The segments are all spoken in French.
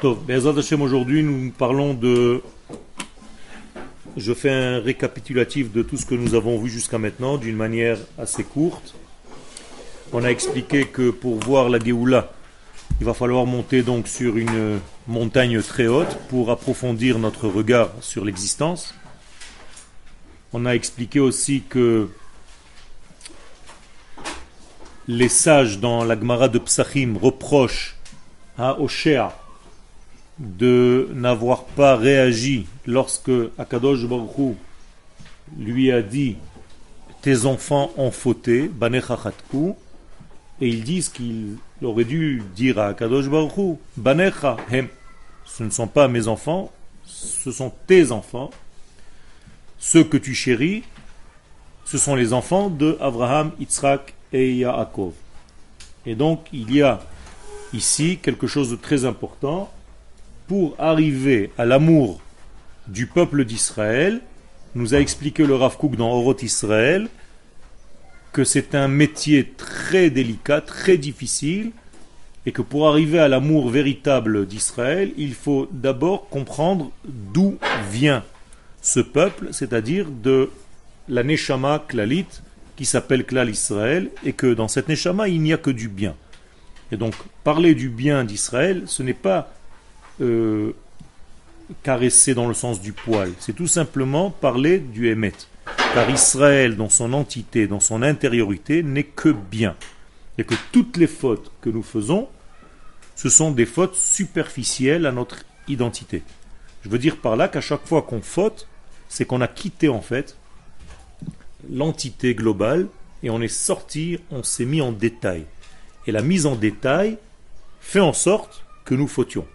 Hashem, aujourd'hui nous parlons de... Je fais un récapitulatif de tout ce que nous avons vu jusqu'à maintenant d'une manière assez courte. On a expliqué que pour voir la Géoula, il va falloir monter donc sur une montagne très haute pour approfondir notre regard sur l'existence. On a expliqué aussi que les sages dans la Gemara de Psachim reprochent à Oshéa de n'avoir pas réagi lorsque Akadosh Baruch lui a dit tes enfants ont fauté, et ils disent qu'il aurait dû dire à Akadosh Baruch Banecha hem, ce ne sont pas mes enfants, ce sont tes enfants, ceux que tu chéris, ce sont les enfants de Abraham, Yitzhak et Yaakov. Et donc il y a ici quelque chose de très important pour arriver à l'amour du peuple d'Israël, nous a expliqué le Rav Kook dans Oroth Israël que c'est un métier très délicat, très difficile, et que pour arriver à l'amour véritable d'Israël, il faut d'abord comprendre d'où vient ce peuple, c'est-à-dire de la Neshama Klalit, qui s'appelle Klal Israël, et que dans cette Neshama, il n'y a que du bien. Et donc, parler du bien d'Israël, ce n'est pas euh, caresser dans le sens du poil. C'est tout simplement parler du Hémet. Car Israël, dans son entité, dans son intériorité, n'est que bien. Et que toutes les fautes que nous faisons, ce sont des fautes superficielles à notre identité. Je veux dire par là qu'à chaque fois qu'on faute, c'est qu'on a quitté en fait l'entité globale et on est sorti, on s'est mis en détail. Et la mise en détail fait en sorte que nous fautions.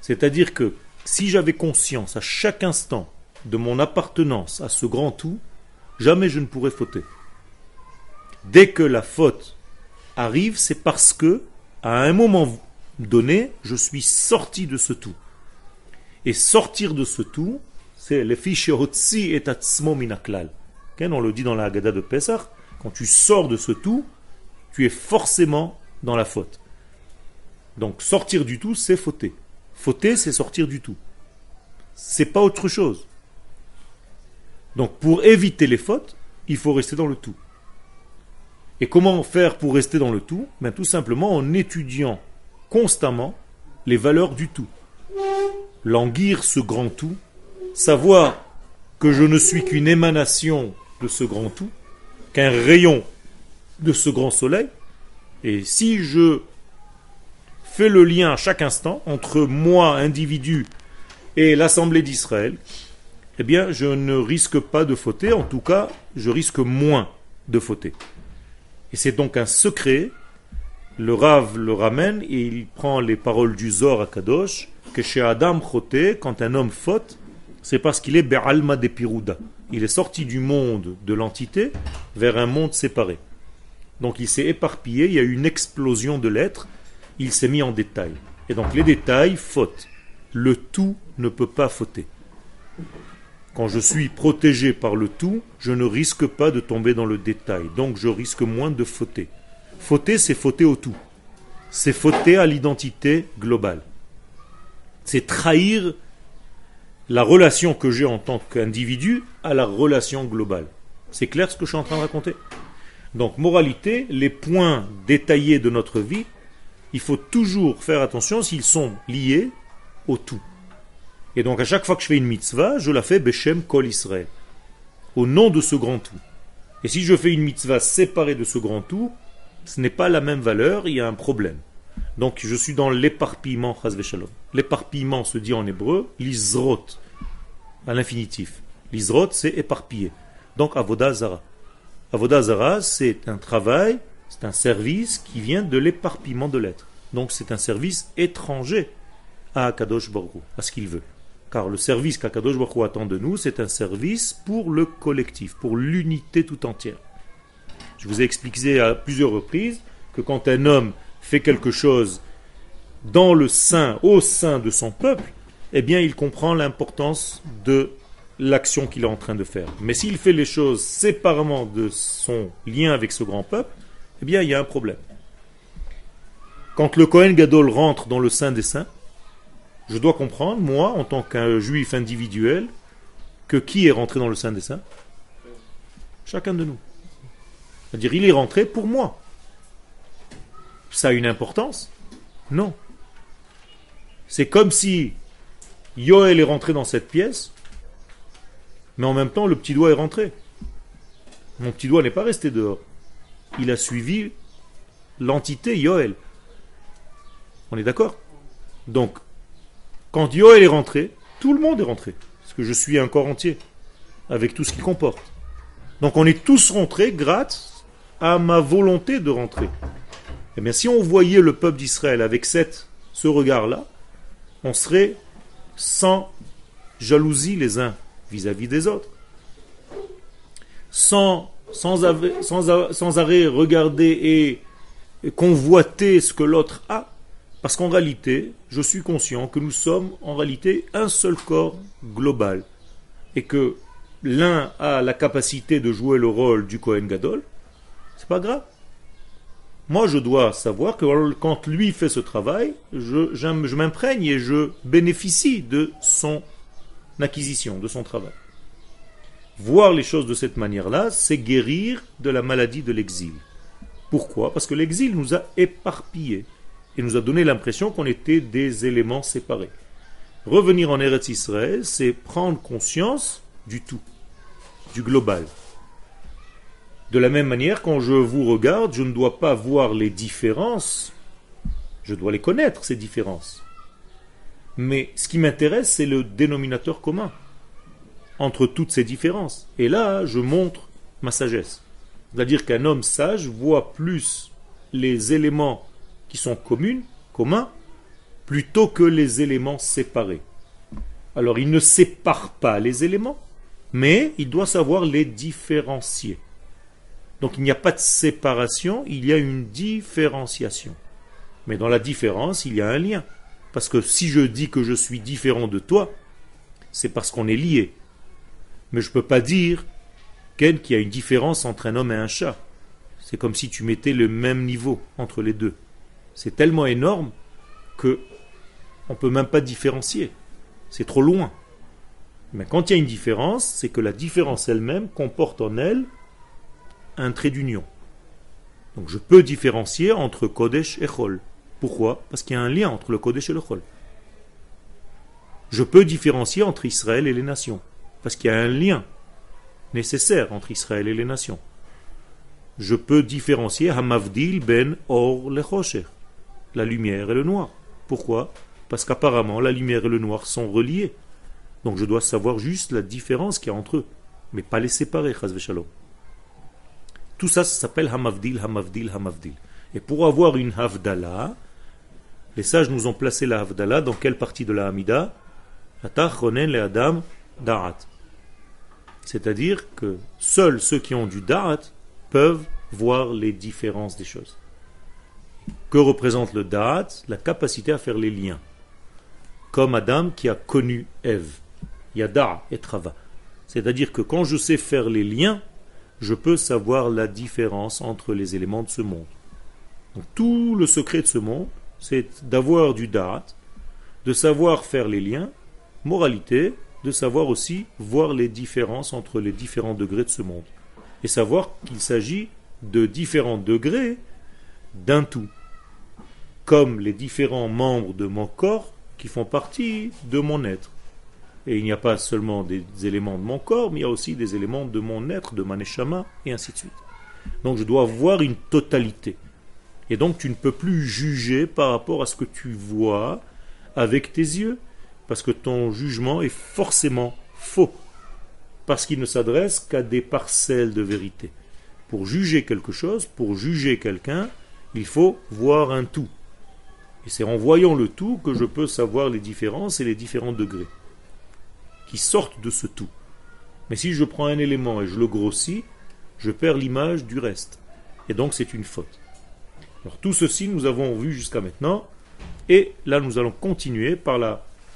C'est-à-dire que si j'avais conscience à chaque instant de mon appartenance à ce grand tout, jamais je ne pourrais fauter. Dès que la faute arrive, c'est parce que, à un moment donné, je suis sorti de ce tout. Et sortir de ce tout, c'est le fichehotsi et atzmo minaklal. On le dit dans la Haggadah de Pesach, quand tu sors de ce tout, tu es forcément dans la faute. Donc sortir du tout, c'est fauter. Fauter, c'est sortir du tout. C'est pas autre chose. Donc pour éviter les fautes, il faut rester dans le tout. Et comment faire pour rester dans le tout? Ben, Tout simplement en étudiant constamment les valeurs du tout. Languir ce grand tout, savoir que je ne suis qu'une émanation de ce grand tout, qu'un rayon de ce grand soleil, et si je fait le lien à chaque instant entre moi, individu, et l'Assemblée d'Israël, eh bien, je ne risque pas de fauter, en tout cas, je risque moins de fauter. Et c'est donc un secret, le Rav le ramène, et il prend les paroles du Zor à Kadosh, que chez Adam Choté, quand un homme faute, c'est parce qu'il est Be'alma de Pirouda. Il est sorti du monde de l'entité vers un monde séparé. Donc il s'est éparpillé, il y a eu une explosion de l'être, il s'est mis en détail. Et donc les détails fautent. Le tout ne peut pas fauter. Quand je suis protégé par le tout, je ne risque pas de tomber dans le détail. Donc je risque moins de fauter. Fauter, c'est fauter au tout. C'est fauter à l'identité globale. C'est trahir la relation que j'ai en tant qu'individu à la relation globale. C'est clair ce que je suis en train de raconter? Donc, moralité, les points détaillés de notre vie il faut toujours faire attention s'ils sont liés au tout. Et donc à chaque fois que je fais une mitzvah, je la fais Beshem Kol au nom de ce grand tout. Et si je fais une mitzvah séparée de ce grand tout, ce n'est pas la même valeur, il y a un problème. Donc je suis dans l'éparpillement, L'éparpillement se dit en hébreu, l'izrot, à l'infinitif. L'izrot, c'est éparpillé. Donc avodazara. Avodazara, c'est un travail c'est un service qui vient de l'éparpillement de l'être. Donc c'est un service étranger à Akadosh Baruch à ce qu'il veut. Car le service qu'Akadosh Baruch attend de nous, c'est un service pour le collectif, pour l'unité tout entière. Je vous ai expliqué à plusieurs reprises que quand un homme fait quelque chose dans le sein, au sein de son peuple, eh bien il comprend l'importance de l'action qu'il est en train de faire. Mais s'il fait les choses séparément de son lien avec ce grand peuple, eh bien, il y a un problème. Quand le Kohen Gadol rentre dans le Saint des Saints, je dois comprendre, moi, en tant qu'un juif individuel, que qui est rentré dans le Saint des Saints? Chacun de nous. C'est-à-dire, il est rentré pour moi. Ça a une importance? Non. C'est comme si Yoel est rentré dans cette pièce, mais en même temps, le petit doigt est rentré. Mon petit doigt n'est pas resté dehors. Il a suivi l'entité Yoel. On est d'accord? Donc, quand Yoel est rentré, tout le monde est rentré. Parce que je suis un corps entier, avec tout ce qu'il comporte. Donc on est tous rentrés grâce à ma volonté de rentrer. Eh bien, si on voyait le peuple d'Israël avec cette, ce regard-là, on serait sans jalousie les uns vis-à-vis des autres. Sans, sans, arrêt regarder et convoiter ce que l'autre a, parce qu'en réalité, je suis conscient que nous sommes en réalité un seul corps global. Et que l'un a la capacité de jouer le rôle du Kohen Gadol, c'est pas grave. Moi, je dois savoir que quand lui fait ce travail, je, je m'imprègne et je bénéficie de son acquisition, de son travail. Voir les choses de cette manière-là, c'est guérir de la maladie de l'exil. Pourquoi? Parce que l'exil nous a éparpillés et nous a donné l'impression qu'on était des éléments séparés. Revenir en Eretz Israël, c'est prendre conscience du tout, du global. De la même manière, quand je vous regarde, je ne dois pas voir les différences, je dois les connaître, ces différences. Mais ce qui m'intéresse, c'est le dénominateur commun entre toutes ces différences. Et là, je montre ma sagesse. C'est-à-dire qu'un homme sage voit plus les éléments qui sont communes, communs, plutôt que les éléments séparés. Alors il ne sépare pas les éléments, mais il doit savoir les différencier. Donc il n'y a pas de séparation, il y a une différenciation. Mais dans la différence, il y a un lien. Parce que si je dis que je suis différent de toi, c'est parce qu'on est lié. Mais je ne peux pas dire qu'il y a une différence entre un homme et un chat. C'est comme si tu mettais le même niveau entre les deux. C'est tellement énorme que on ne peut même pas différencier. C'est trop loin. Mais quand il y a une différence, c'est que la différence elle-même comporte en elle un trait d'union. Donc je peux différencier entre Kodesh et Chol. Pourquoi? Parce qu'il y a un lien entre le Kodesh et le Chol. Je peux différencier entre Israël et les nations. Parce qu'il y a un lien nécessaire entre Israël et les nations. Je peux différencier Hamavdil ben Or le la lumière et le noir. Pourquoi? Parce qu'apparemment la lumière et le noir sont reliés. Donc je dois savoir juste la différence qu'il y a entre eux, mais pas les séparer, shalom. Tout ça, s'appelle Hamavdil, Hamavdil, Hamavdil. Et pour avoir une Havdalah, les sages nous ont placé la Havdalah dans quelle partie de la Hamida? Le Adam, Da'at. C'est-à-dire que seuls ceux qui ont du Da'at peuvent voir les différences des choses. Que représente le Da'at La capacité à faire les liens. Comme Adam qui a connu Ève. Yada et Trava. C'est-à-dire que quand je sais faire les liens, je peux savoir la différence entre les éléments de ce monde. tout le secret de ce monde, c'est d'avoir du Da'at, de savoir faire les liens, moralité, de savoir aussi voir les différences entre les différents degrés de ce monde. Et savoir qu'il s'agit de différents degrés d'un tout comme les différents membres de mon corps qui font partie de mon être. Et il n'y a pas seulement des éléments de mon corps, mais il y a aussi des éléments de mon être, de Maneshama, et ainsi de suite. Donc je dois voir une totalité. Et donc tu ne peux plus juger par rapport à ce que tu vois avec tes yeux, parce que ton jugement est forcément faux, parce qu'il ne s'adresse qu'à des parcelles de vérité. Pour juger quelque chose, pour juger quelqu'un, il faut voir un tout. Et c'est en voyant le tout que je peux savoir les différences et les différents degrés qui sortent de ce tout. Mais si je prends un élément et je le grossis, je perds l'image du reste. Et donc c'est une faute. Alors tout ceci nous avons vu jusqu'à maintenant. Et là nous allons continuer par la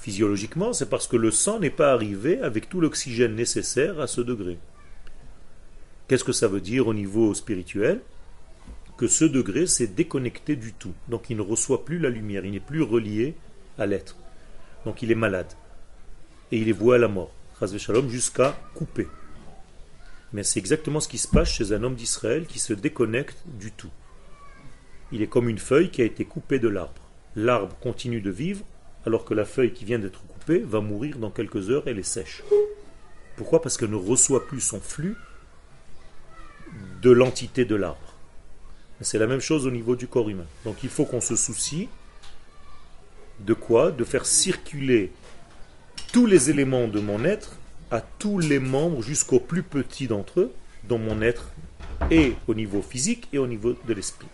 Physiologiquement, c'est parce que le sang n'est pas arrivé avec tout l'oxygène nécessaire à ce degré. Qu'est-ce que ça veut dire au niveau spirituel? Que ce degré s'est déconnecté du tout. Donc il ne reçoit plus la lumière, il n'est plus relié à l'être. Donc il est malade. Et il est voué à la mort. Jusqu'à couper. Mais c'est exactement ce qui se passe chez un homme d'Israël qui se déconnecte du tout. Il est comme une feuille qui a été coupée de l'arbre. L'arbre continue de vivre, alors que la feuille qui vient d'être coupée va mourir dans quelques heures, elle est sèche. Pourquoi? Parce qu'elle ne reçoit plus son flux de l'entité de l'arbre. C'est la même chose au niveau du corps humain. Donc il faut qu'on se soucie de quoi? De faire circuler tous les éléments de mon être à tous les membres jusqu'au plus petit d'entre eux dans mon être et au niveau physique et au niveau de l'esprit.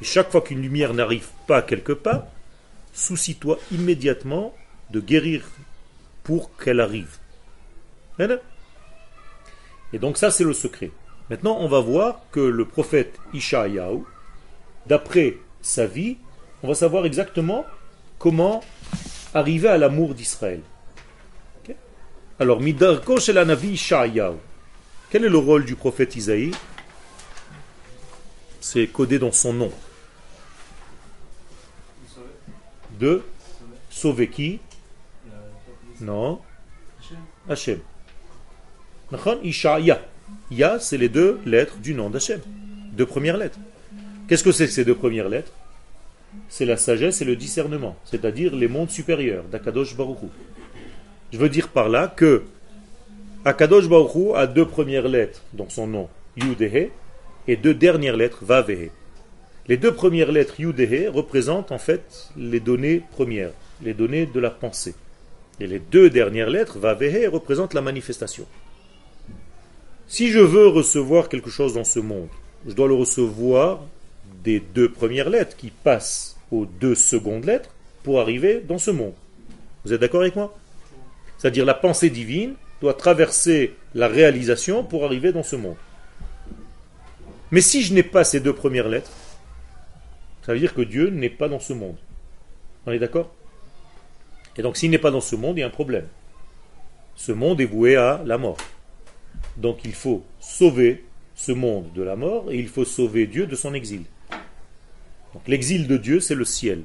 Et chaque fois qu'une lumière n'arrive pas quelque part, soucie-toi immédiatement de guérir pour qu'elle arrive. Et donc ça c'est le secret. Maintenant on va voir que le prophète Ishaïaou, d'après sa vie, on va savoir exactement comment arriver à l'amour d'Israël. Alors, Midarko la Navi Ishaïaou. Quel est le rôle du prophète Isaïe? C'est codé dans son nom. De sauver qui? Non. Hachem. Ishaïa. Ya, c'est les deux lettres du nom d'Hachem. Deux premières lettres. Qu'est-ce que c'est que ces deux premières lettres? C'est la sagesse et le discernement, c'est-à-dire les mondes supérieurs d'Akadosh Baruch je veux dire par là que Akadosh Baruch a deux premières lettres dans son nom, Yudehe, et deux dernières lettres, Vavehe. Les deux premières lettres Yudehe représentent en fait les données premières, les données de la pensée. Et les deux dernières lettres, Vavehe, représentent la manifestation. Si je veux recevoir quelque chose dans ce monde, je dois le recevoir des deux premières lettres qui passent aux deux secondes lettres pour arriver dans ce monde. Vous êtes d'accord avec moi? C'est-à-dire la pensée divine doit traverser la réalisation pour arriver dans ce monde. Mais si je n'ai pas ces deux premières lettres, ça veut dire que Dieu n'est pas dans ce monde. On est d'accord? Et donc s'il n'est pas dans ce monde, il y a un problème. Ce monde est voué à la mort. Donc il faut sauver ce monde de la mort et il faut sauver Dieu de son exil. l'exil de Dieu, c'est le ciel.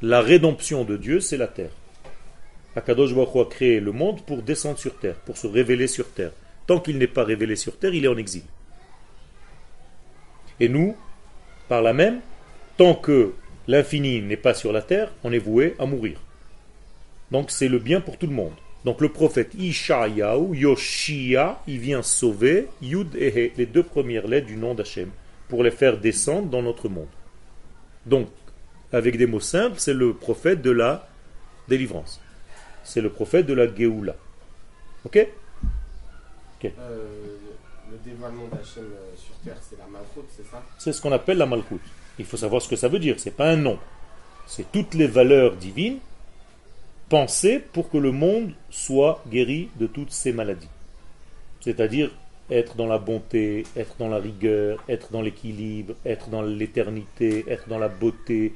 La rédemption de Dieu, c'est la terre. Akadosh Baruch a créé le monde pour descendre sur terre, pour se révéler sur terre. Tant qu'il n'est pas révélé sur terre, il est en exil. Et nous, par là même, tant que l'infini n'est pas sur la terre, on est voué à mourir. Donc c'est le bien pour tout le monde. Donc le prophète Ishayahu, Yoshia, il vient sauver Yud et les deux premières lettres du nom d'Hachem, pour les faire descendre dans notre monde. Donc, avec des mots simples, c'est le prophète de la délivrance c'est le prophète de la Géoula. Ok, euh, Le euh, c'est ce qu'on appelle la Malchut. Il faut savoir ce que ça veut dire, c'est pas un nom. C'est toutes les valeurs divines pensées pour que le monde soit guéri de toutes ces maladies. C'est-à-dire être dans la bonté, être dans la rigueur, être dans l'équilibre, être dans l'éternité, être dans la beauté,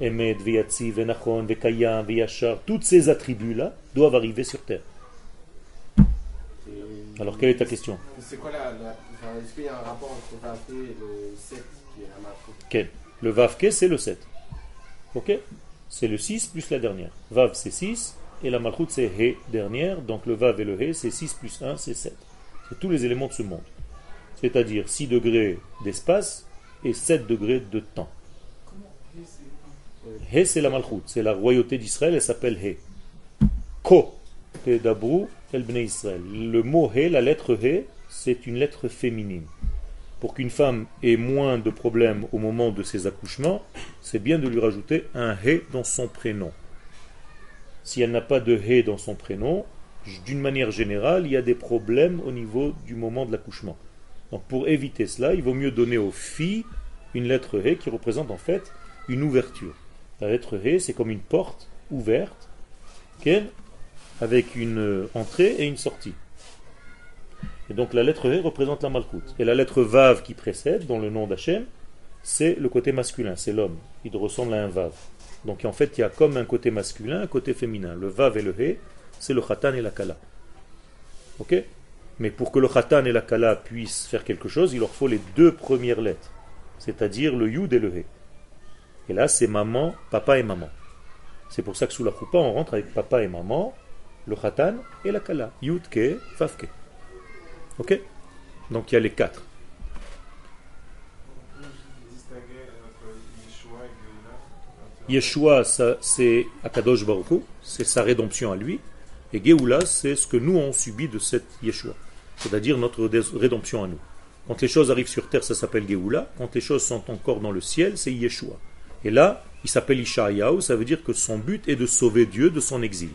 Emet, Veyatzi, Venachon, Vekayam, Veyachar, tous ces attributs-là doivent arriver sur terre. Alors, quelle est ta question C'est quoi la. Est-ce qu'il y a un rapport entre Vavke et le 7 qui est la Quel Le Vavke, c'est le 7. Ok C'est le 6 plus la dernière. Vav, c'est 6, et la Malchut, c'est He, dernière. Donc, le Vav et le He, c'est 6 plus 1, c'est 7. C'est tous les éléments de ce monde. C'est-à-dire 6 degrés d'espace et 7 degrés de temps. He, c'est la Malchut, c'est la royauté d'Israël, elle s'appelle He. Ko, Bnei Israël. Le mot He, la lettre He, c'est une lettre féminine. Pour qu'une femme ait moins de problèmes au moment de ses accouchements, c'est bien de lui rajouter un He dans son prénom. Si elle n'a pas de He dans son prénom, d'une manière générale, il y a des problèmes au niveau du moment de l'accouchement. Donc pour éviter cela, il vaut mieux donner aux filles une lettre He qui représente en fait une ouverture. La lettre He, c'est comme une porte ouverte avec une entrée et une sortie. Et donc la lettre V représente la Malchut. Et la lettre Vav qui précède, dans le nom d'Hachem, c'est le côté masculin, c'est l'homme. Il ressemble à un Vav. Donc en fait, il y a comme un côté masculin, un côté féminin. Le Vav et le He, c'est le Khatan et la Kala. Ok? Mais pour que le Khatan et la Kala puissent faire quelque chose, il leur faut les deux premières lettres, c'est-à-dire le Yud et le He. Et là, c'est maman, papa et maman. C'est pour ça que sous la choupa, on rentre avec papa et maman, le Khatan et la Kala. Yud, Ke, Vav, Ke. Ok? Donc il y a les quatre. Yeshua, c'est Akadosh Baruch c'est sa rédemption à lui. Et Geoula, c'est ce que nous on subit de cette Yeshua. C'est-à-dire notre rédemption à nous. Quand les choses arrivent sur terre, ça s'appelle Geoula. Quand les choses sont encore dans le ciel, c'est Yeshua. Et là, il s'appelle Ishayahu, ça veut dire que son but est de sauver Dieu de son exil.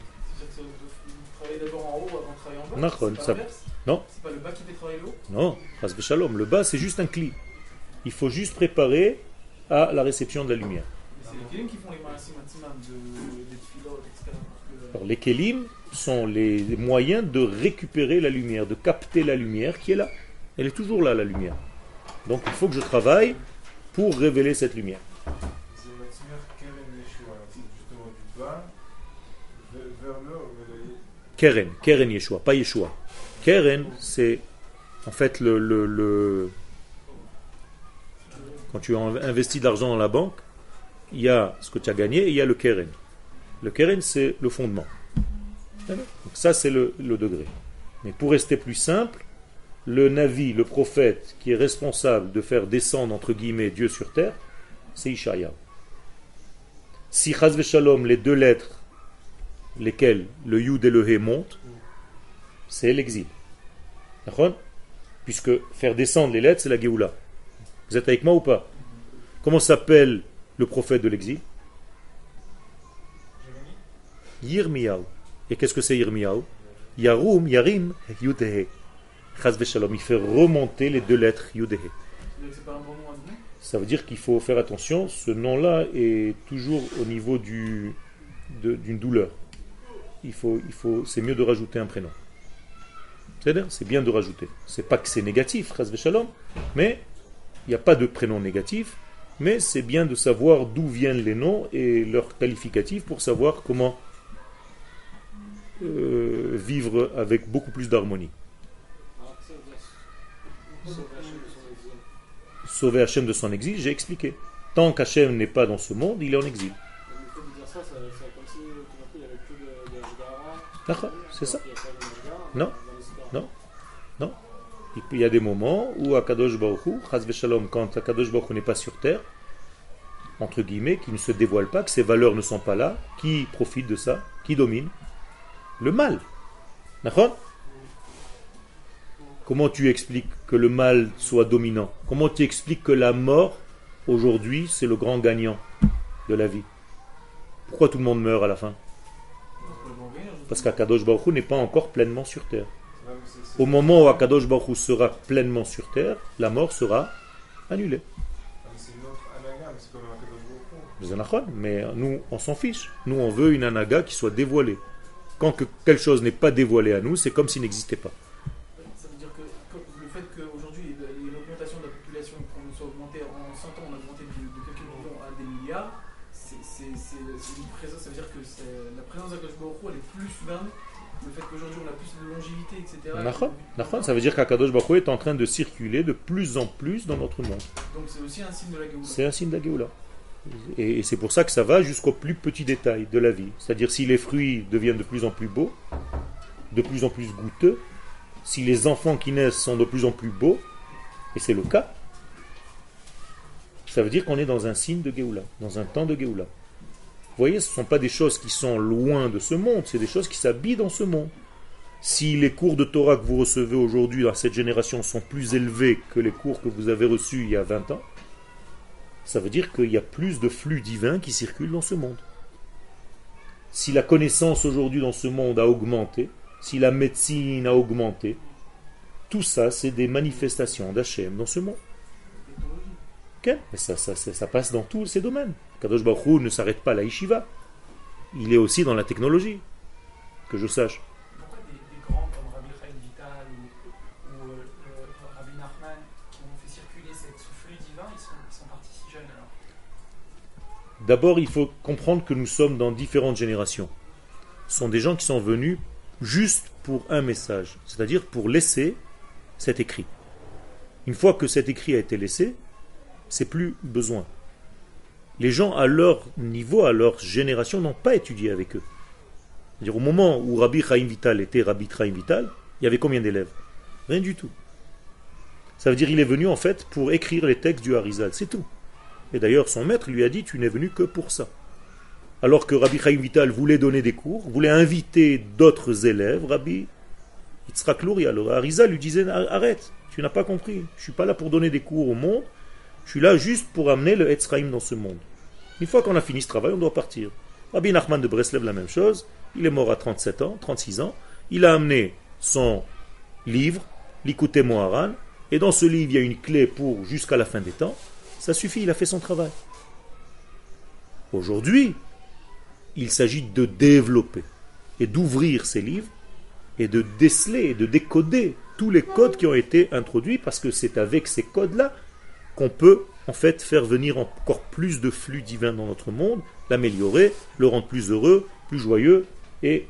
Non, c'est pas le bas qui fait travailler Non, Shalom. Le bas, c'est juste un cli. Il faut juste préparer à la réception de la lumière. C'est les kelim qui font les de, etc. Alors, les kelim sont les moyens de récupérer la lumière, de capter la lumière qui est là. Elle est toujours là, la lumière. Donc il faut que je travaille pour révéler cette lumière. Keren, Keren Yeshua, pas Yeshua. Keren, c'est en fait le, Quand tu as investi de l'argent dans la banque, il y a ce que tu as gagné et il y a le Keren. Le Keren, c'est le fondement. Ça, c'est le, degré. Mais pour rester plus simple, le Navi, le prophète qui est responsable de faire descendre, entre guillemets, Dieu sur terre, c'est Ishaya. Si Chazve Shalom, les deux lettres, lesquelles le Yud et le He montent, c'est l'exil. Puisque faire descendre les lettres, c'est la Géoula. Vous êtes avec moi ou pas? Comment s'appelle le prophète de l'exil? Yirmiyahu. Et qu'est-ce que c'est Yirmiyahu? Yarum, Yarim, Yudehe. Shalom. Il fait remonter les deux lettres Yudehe. Ça veut dire qu'il faut faire attention. Ce nom-là est toujours au niveau d'une douleur. Il faut, il faut, c'est mieux de rajouter un prénom. C'est bien de rajouter. C'est pas que c'est négatif, shalom, mais il n'y a pas de prénom négatif, mais c'est bien de savoir d'où viennent les noms et leurs qualificatifs pour savoir comment euh, vivre avec beaucoup plus d'harmonie. Sauver Hachem de son exil, j'ai expliqué. Tant qu'Hachem n'est pas dans ce monde, il est en exil. C'est ça. Non non Non. Il y a des moments où Akadosh Baruch Hu, Shalom, quand Akadosh Baruch n'est pas sur terre, entre guillemets, qui ne se dévoile pas, que ses valeurs ne sont pas là, qui profite de ça Qui domine Le mal. D'accord? Comment tu expliques que le mal soit dominant? Comment tu expliques que la mort, aujourd'hui, c'est le grand gagnant de la vie? Pourquoi tout le monde meurt à la fin? Parce qu'Akadosh Baruch n'est pas encore pleinement sur terre. Au moment où Akadosh Baruch sera pleinement sur terre, la mort sera annulée. Mais nous, on s'en fiche. Nous, on veut une anaga qui soit dévoilée. Quand que quelque chose n'est pas dévoilé à nous, c'est comme s'il n'existait pas. Ça veut dire que le fait qu'aujourd'hui, il y ait une augmentation de la population, qu'on soit augmenté en 100 ans, on a augmenté de, quelques millions à des milliards, c'est une présence, ça veut dire que la présence d'Akadosh Baruch elle est plus soudaine le fait qu'aujourd'hui on a plus de longévité, etc. Ça veut dire qu'Akadosh Baruch est en train de circuler de plus en plus dans notre monde. Donc c'est aussi un signe de la Géoula. C'est un signe de la Géoula. Et, c'est pour ça que ça va jusqu'au plus petit détail de la vie. C'est-à-dire si les fruits deviennent de plus en plus beaux, de plus en plus goûteux, si les enfants qui naissent sont de plus en plus beaux, et c'est le cas, ça veut dire qu'on est dans un signe de Géoula, dans un temps de Géoula. Vous voyez, ce ne sont pas des choses qui sont loin de ce monde, c'est des choses qui s'habillent dans ce monde. Si les cours de Torah que vous recevez aujourd'hui dans cette génération sont plus élevés que les cours que vous avez reçus il y a 20 ans, ça veut dire qu'il y a plus de flux divins qui circulent dans ce monde. Si la connaissance aujourd'hui dans ce monde a augmenté, si la médecine a augmenté, tout ça, c'est des manifestations d'Hachem dans ce monde. Ça, ça, passe dans tous ces domaines. Kadosh Baruch ne s'arrête pas à la yeshiva. Il est aussi dans la technologie. que je sache. Pourquoi des, des grands comme Rabbi Chaim Vital ou, ou euh, Rabbi Nachman qui ont fait circuler cette, ce flux divin, ils sont, ils sont partis si jeunes alors? D'abord, il faut comprendre que nous sommes dans différentes générations. Ce sont des gens qui sont venus juste pour un message, c'est-à-dire pour laisser cet écrit. Une fois que cet écrit a été laissé, c'est plus besoin. Les gens à leur niveau, à leur génération, n'ont pas étudié avec eux. C'est-à-dire au moment où Rabbi Chaim Vital était Rabbi Chaim Vital, il y avait combien d'élèves? Rien du tout. Ça veut dire qu'il est venu en fait pour écrire les textes du Harizal, c'est tout. Et d'ailleurs son maître lui a dit tu n'es venu que pour ça. Alors que Rabbi Chaim Vital voulait donner des cours, voulait inviter d'autres élèves, Rabbi Yitzhak Luria, le Harizal lui disait arrête, tu n'as pas compris, je suis pas là pour donner des cours au monde, je suis là juste pour amener le Etzraïm dans ce monde. Une fois qu'on a fini ce travail, on doit partir. Rabbi Nachman de Breslev, la même chose. Il est mort à 37 ans, 36 ans. Il a amené son livre, l'Ikouté Moharan, et dans ce livre, il y a une clé pour jusqu'à la fin des temps. Ça suffit, il a fait son travail. Aujourd'hui, il s'agit de développer et d'ouvrir ces livres et de déceler et de décoder tous les codes qui ont été introduits parce que c'est avec ces codes-là qu'on peut en fait faire venir encore plus de flux divins dans notre monde, l'améliorer, le rendre plus heureux, plus joyeux et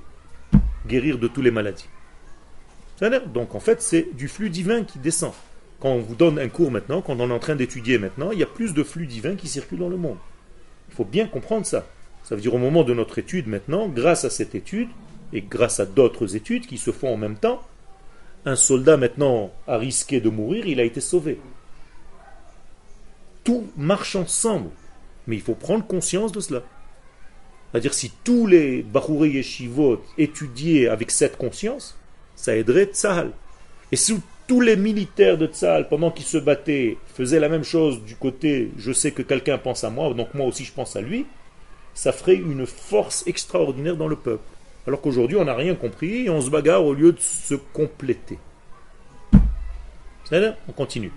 guérir de toutes les maladies. Donc en fait c'est du flux divin qui descend. Quand on vous donne un cours maintenant, quand on est en train d'étudier maintenant, il y a plus de flux divin qui circulent dans le monde. Il faut bien comprendre ça. Ça veut dire au moment de notre étude maintenant, grâce à cette étude, et grâce à d'autres études qui se font en même temps, un soldat maintenant a risqué de mourir, il a été sauvé. Tout marche ensemble. Mais il faut prendre conscience de cela. C'est-à-dire si tous les Bachouré Yeshivot étudiaient avec cette conscience, ça aiderait Tzahal. Et si tous les militaires de Tzahal, pendant qu'ils se battaient, faisaient la même chose du côté je sais que quelqu'un pense à moi, donc moi aussi je pense à lui, ça ferait une force extraordinaire dans le peuple. Alors qu'aujourd'hui on n'a rien compris et on se bagarre au lieu de se compléter. C'est On continue.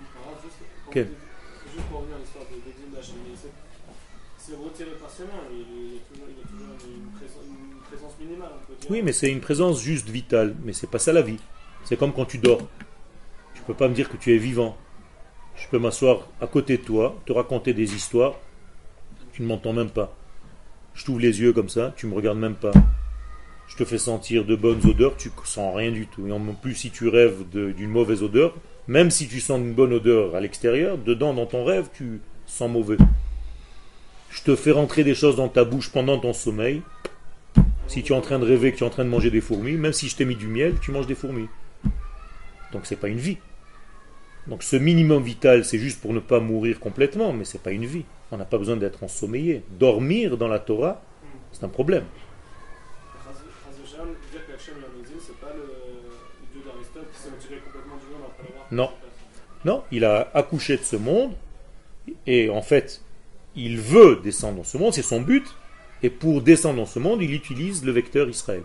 Juste pour revenir à l'histoire de l'exil d'Hachem, c'est- c'est retiré partiellement, il y a toujours, il y a toujours une, Oui, mais c'est une présence juste vitale, mais c'est pas ça la vie. C'est comme quand tu dors. Tu peux pas me dire que tu es vivant. Je peux m'asseoir à côté de toi, te raconter des histoires, tu ne m'entends même pas. Je t'ouvre les yeux comme ça, tu me regardes même pas. Je te fais sentir de bonnes odeurs, tu sens rien du tout. Et en plus, si tu rêves d'une mauvaise odeur, même si tu sens une bonne odeur à l'extérieur, dedans, dans ton rêve, tu sens mauvais. Je te fais rentrer des choses dans ta bouche pendant ton sommeil, si tu es en train de rêver que tu es en train de manger des fourmis, même si je t'ai mis du miel, tu manges des fourmis. Donc c'est pas une vie. Donc ce minimum vital, c'est juste pour ne pas mourir complètement, mais c'est pas une vie. On n'a pas besoin d'être ensommeillé. Dormir dans la Torah, c'est un problème. Non. Non, il a accouché de ce monde, et en fait, il veut descendre dans ce monde, c'est son but, et pour descendre dans ce monde, il utilise le vecteur Israël.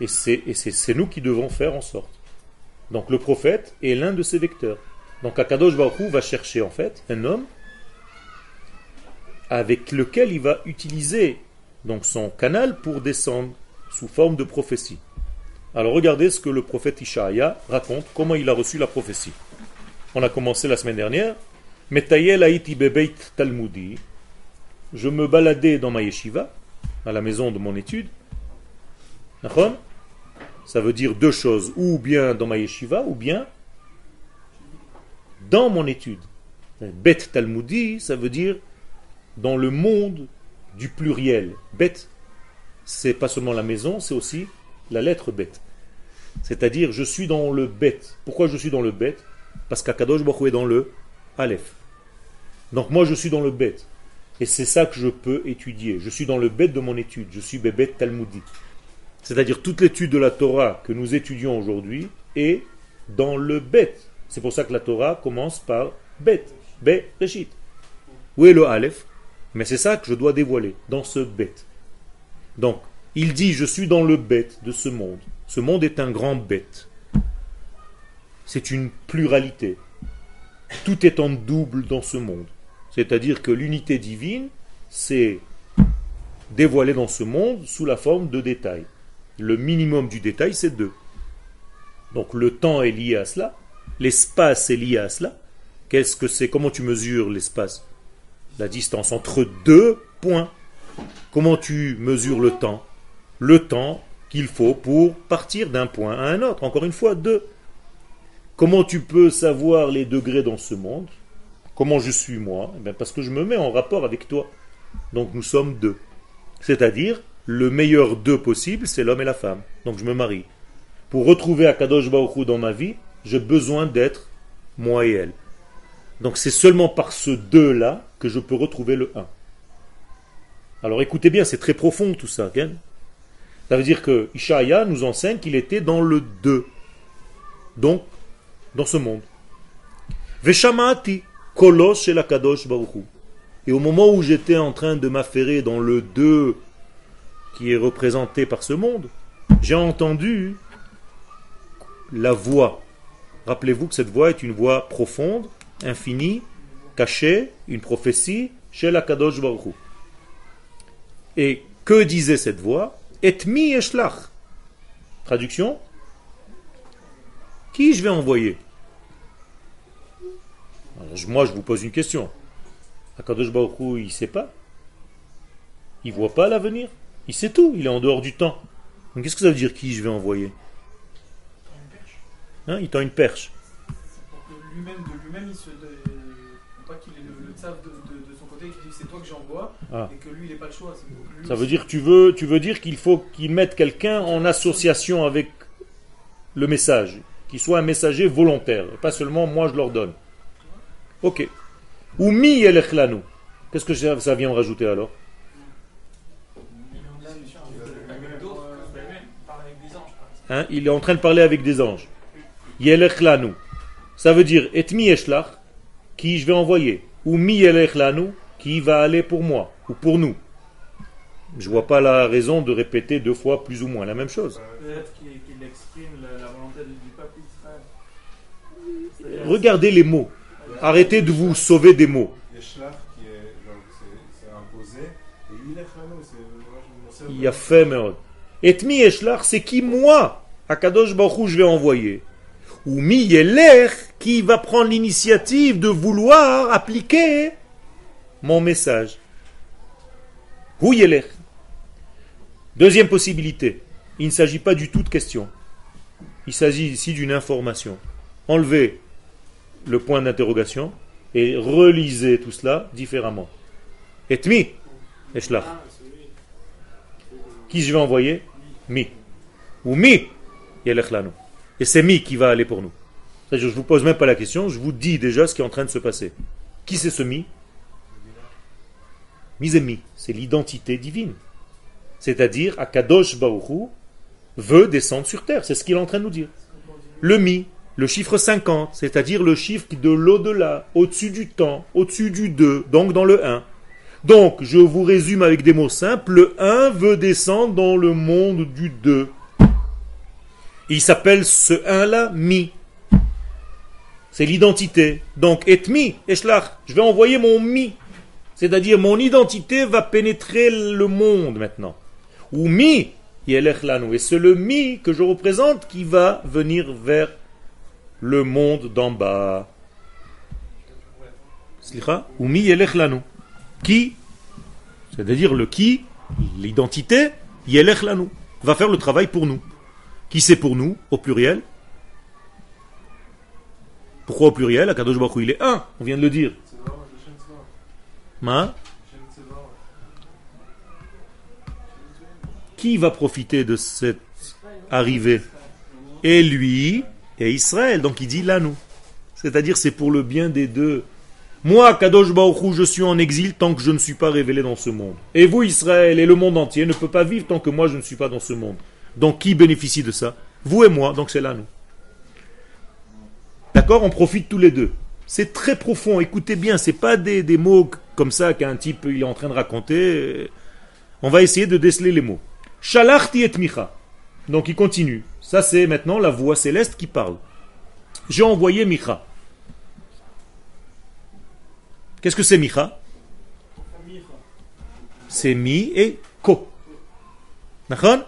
Et c'est nous qui devons faire en sorte. Donc le prophète est l'un de ces vecteurs. Donc Akadosh Baruch va chercher en fait un homme avec lequel il va utiliser donc son canal pour descendre sous forme de prophétie. Alors regardez ce que le prophète Ishaïa raconte, comment il a reçu la prophétie. On a commencé la semaine dernière. Bebeit talmudi. Je me baladais dans ma yeshiva, à la maison de mon étude. Ça veut dire deux choses, ou bien dans ma yeshiva, ou bien dans mon étude. Bet talmudi, ça veut dire dans le monde du pluriel. Bet, c'est pas seulement la maison, c'est aussi la lettre bête. C'est-à-dire, je suis dans le bête. Pourquoi je suis dans le bête Parce qu'Akadosh Baruch est dans le Aleph. Donc moi, je suis dans le bête. Et c'est ça que je peux étudier. Je suis dans le bête de mon étude. Je suis bébé Talmudi. C'est-à-dire, toute l'étude de la Torah que nous étudions aujourd'hui est dans le bête. C'est pour ça que la Torah commence par bête. Be, Reshit. Où est le Aleph? Mais c'est ça que je dois dévoiler, dans ce bête. Donc, il dit, je suis dans le bête de ce monde. Ce monde est un grand bête. C'est une pluralité. Tout est en double dans ce monde. C'est-à-dire que l'unité divine, c'est dévoilée dans ce monde sous la forme de détails. Le minimum du détail, c'est deux. Donc le temps est lié à cela, l'espace est lié à cela. Qu'est-ce que c'est? Comment tu mesures l'espace? La distance entre deux points. Comment tu mesures le temps? Le temps qu'il faut pour partir d'un point à un autre. Encore une fois, deux. Comment tu peux savoir les degrés dans ce monde? Comment je suis moi? Eh Parce que je me mets en rapport avec toi. Donc nous sommes deux. C'est-à-dire, le meilleur d'eux possible, c'est l'homme et la femme. Donc je me marie. Pour retrouver Akadosh Baruch dans ma vie, j'ai besoin d'être moi et elle. Donc c'est seulement par ce deux-là que je peux retrouver le un. Alors écoutez bien, c'est très profond tout ça. ça veut dire que Ishaya nous enseigne qu'il était dans le deux. Donc, dans ce monde. Veshamati, kolos shel Akadosh Baruch Et au moment où j'étais en train de m'affairer dans le deux qui est représenté par ce monde, j'ai entendu la voix. Rappelez-vous que cette voix est une voix profonde, infinie, cachée, une prophétie chez la Kadosh Baruch Et que disait cette voix? Et mi eshlach. Traduction Qui je vais envoyer? Moi, je vous pose une question. Akadosh Baruch Hu, il ne sait pas Il voit pas l'avenir Il sait tout, il est en dehors du temps. Donc qu'est-ce que ça veut dire qui je vais envoyer? Hein, Il tend une perche lui-même, de lui-même, il se. pas qu'il ait le, le de, de, son côté, qu'il dit c'est toi que j'envoie, ah. et que lui, il n'a pas le choix. Ça veut dire, tu veux, tu veux dire qu'il faut qu'il mette quelqu'un en association avec le message, qu'il soit un messager volontaire, pas seulement moi je l'ordonne. Ok. Ou mi Qu'est-ce que ça, vient en rajouter alors Hein, il est en train de parler avec des anges. Yelechlanu. Ça veut dire et mi eshlach, qui je vais envoyer, ou mi lanu, qui va aller pour moi, ou pour nous. Je vois pas la raison de répéter deux fois plus ou moins la même chose. Peut-être qu'il exprime la, volonté du peuple. Regardez les mots. Arrêtez de vous sauver des mots. Il y a fait, Et mi eshlach, c'est qui moi, Akadosh Baruch je vais envoyer ou l'air qui va prendre l'initiative de vouloir appliquer mon message. l'air Deuxième possibilité, il ne s'agit pas du tout de question. Il s'agit ici d'une information. Enlevez le point d'interrogation et relisez tout cela différemment. Etmi, Eshlach. Qui je vais envoyer? Mi. Ou mi, Yelech et c'est Mi qui va aller pour nous. Je ne vous pose même pas la question, je vous dis déjà ce qui est en train de se passer. Qui c'est ce Mi? Mi, c'est l'identité divine. C'est-à-dire, Akadosh Baruchu veut descendre sur terre. C'est ce qu'il est en train de nous dire. Le Mi, le chiffre 50, c'est-à-dire le chiffre de l'au-delà, au-dessus du temps, au-dessus du 2, donc dans le 1. Donc, je vous résume avec des mots simples, le 1 veut descendre dans le monde du 2. Il s'appelle ce un-là mi. C'est l'identité. Donc, et mi. Je vais envoyer mon mi. C'est-à-dire, mon identité va pénétrer le monde maintenant. Ou mi, Et c'est le mi que je représente qui va venir vers le monde d'en bas. Qui C'est-à-dire le qui, l'identité, yelech va faire le travail pour nous. Qui c'est pour nous, au pluriel? Pourquoi au pluriel? Akadosh Baruch il est un, on vient de le dire. Ma? Qui va profiter de cette arrivée? Et lui et Israël. Donc il dit là nous. C'est-à-dire c'est pour le bien des deux. Moi, Kadosh Baruch je suis en exil tant que je ne suis pas révélé dans ce monde. Et vous, Israël, et le monde entier ne peut pas vivre tant que moi je ne suis pas dans ce monde. Donc qui bénéficie de ça? Vous et moi, donc c'est là nous. D'accord? On profite tous les deux. C'est très profond, écoutez bien, c'est pas des, mots comme ça qu'un type il est en train de raconter. On va essayer de déceler les mots. Shalachti et micha. Donc il continue. Ça c'est maintenant la voix céleste qui parle. J'ai envoyé Micha. Qu'est-ce que c'est Micha? C'est mi et ko. D'accord?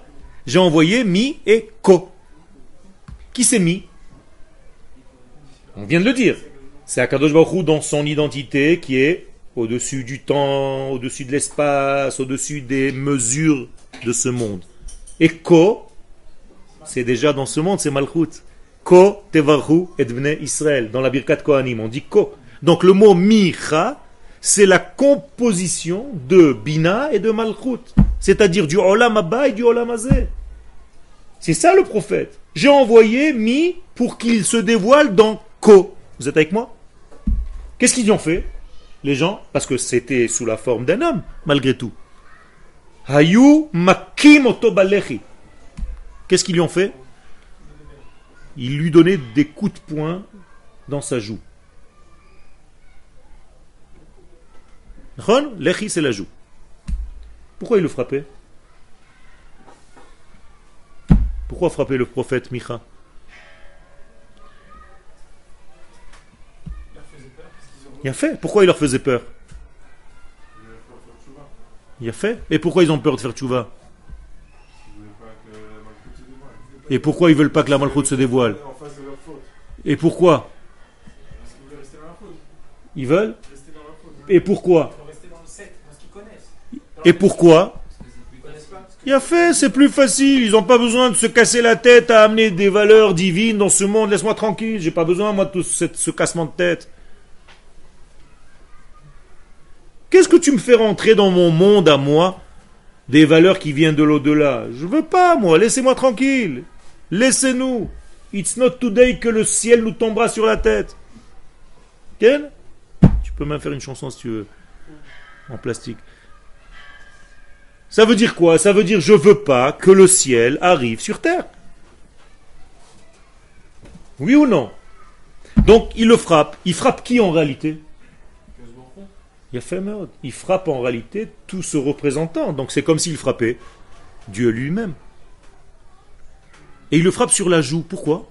J'ai envoyé mi et ko. Qui c'est mi? On vient de le dire. C'est Akadosh Baruch dans son identité qui est au-dessus du temps, au-dessus de l'espace, au-dessus des mesures de ce monde. Et ko, c'est déjà dans ce monde, c'est Malchut. Ko tevarhu et Israël. Dans la Birkat Kohanim, on dit ko. Donc le mot micha, c'est la composition de Bina et de Malchut. C'est-à-dire du Olam Abba et du Olam. C'est ça le prophète. J'ai envoyé Mi pour qu'il se dévoile dans Ko. Vous êtes avec moi? Qu'est-ce qu'ils ont fait Les gens, parce que c'était sous la forme d'un homme, malgré tout. Hayu makim otobalechi. Qu'est-ce qu'ils lui ont fait? Ils lui donnaient des coups de poing dans sa joue. Lechi, c'est la joue. Pourquoi il le frappait? Pourquoi frapper le prophète Micha? Il a fait. Pourquoi il leur faisait peur? Il a fait. Et pourquoi ils ont peur de faire tchouva? Et pourquoi ils veulent pas que la malchoute se dévoile Et pourquoi Ils veulent Et pourquoi Et pourquoi il a fait, c'est plus facile. Ils n'ont pas besoin de se casser la tête à amener des valeurs divines dans ce monde. Laisse-moi tranquille. J'ai pas besoin, moi, de tout ce cassement de tête. Qu'est-ce que tu me fais rentrer dans mon monde à moi des valeurs qui viennent de l'au-delà? Je veux pas, moi. Laissez-moi tranquille. Laissez-nous. It's not today que le ciel nous tombera sur la tête. Quel Tu peux même faire une chanson si tu veux. En plastique. Ça veut dire quoi? Ça veut dire je veux pas que le ciel arrive sur terre. Oui ou non? Donc il le frappe. Il frappe qui en réalité? Il a fait. Il frappe en réalité tout ce représentant. Donc c'est comme s'il frappait Dieu lui-même. Et il le frappe sur la joue. Pourquoi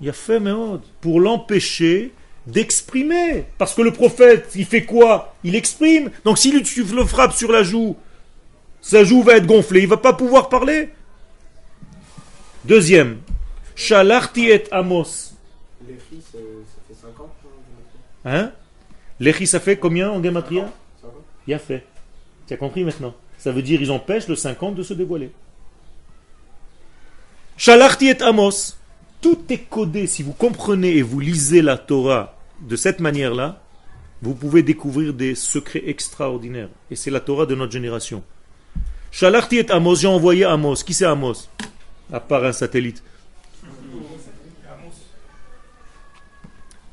Il a fait merde. Pour l'empêcher d'exprimer. Parce que le prophète, il fait quoi Il exprime. Donc si tu le frappes sur la joue, sa joue va être gonflée, il va pas pouvoir parler. Deuxième, Shalarti et Amos. L'échi, ça fait 50 Hein L'échi, ça fait combien en Gematria Il a fait. Tu as compris maintenant Ça veut dire ils empêchent le 50 de se dévoiler. Shalarti et Amos. Tout est codé. Si vous comprenez et vous lisez la Torah de cette manière-là, vous pouvez découvrir des secrets extraordinaires. Et c'est la Torah de notre génération. Shalarti et Amos, j'ai envoyé Amos. Qui c'est Amos? À part un satellite.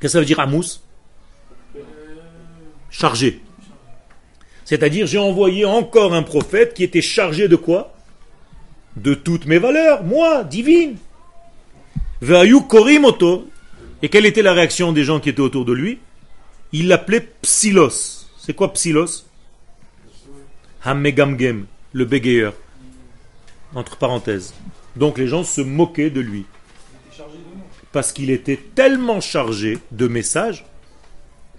Qu'est-ce que ça veut dire Amos? Chargé. C'est-à-dire, j'ai envoyé encore un prophète qui était chargé de quoi? De toutes mes valeurs, moi, divine. korimoto, et quelle était la réaction des gens qui étaient autour de lui? Il l'appelait Psylos. C'est quoi Psylos Hamegamgem, le bégayeur. Entre parenthèses. Donc les gens se moquaient de lui. Parce qu'il était tellement chargé de messages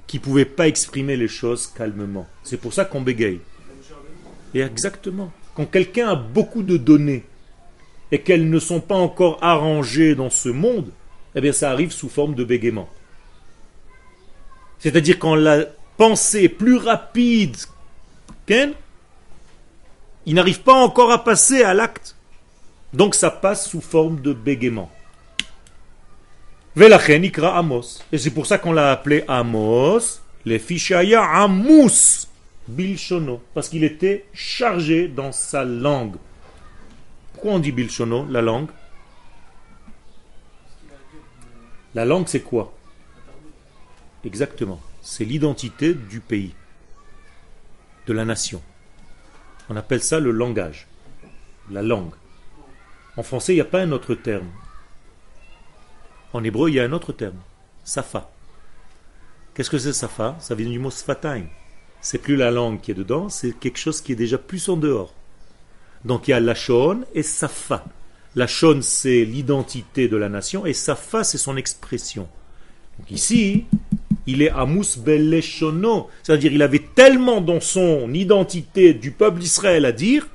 qu'il ne pouvait pas exprimer les choses calmement. C'est pour ça qu'on bégaye. Et exactement. Quand quelqu'un a beaucoup de données et qu'elles ne sont pas encore arrangées dans ce monde, eh bien ça arrive sous forme de bégaiement. C'est-à-dire quand la pensée est plus rapide qu'elle, il n'arrive pas encore à passer à l'acte. Donc ça passe sous forme de bégaiement. Amos. Et c'est pour ça qu'on l'a appelé Amos, le fichaya Amos Bilshono, parce qu'il était chargé dans sa langue. Pourquoi on dit Bilshono, la langue? La langue, c'est quoi? Exactement. C'est l'identité du pays, de la nation. On appelle ça le langage, la langue. En français, il n'y a pas un autre terme. En hébreu, il y a un autre terme, safa. Qu'est-ce que c'est safa? Ça vient du mot. C'est plus la langue qui est dedans, c'est quelque chose qui est déjà plus en dehors. Donc il y a lachon et safa. La shon, c'est l'identité de la nation, et safa, c'est son expression. Donc ici, il est Amus Beleshono, c'est-à-dire il avait tellement dans son identité du peuple d'Israël à dire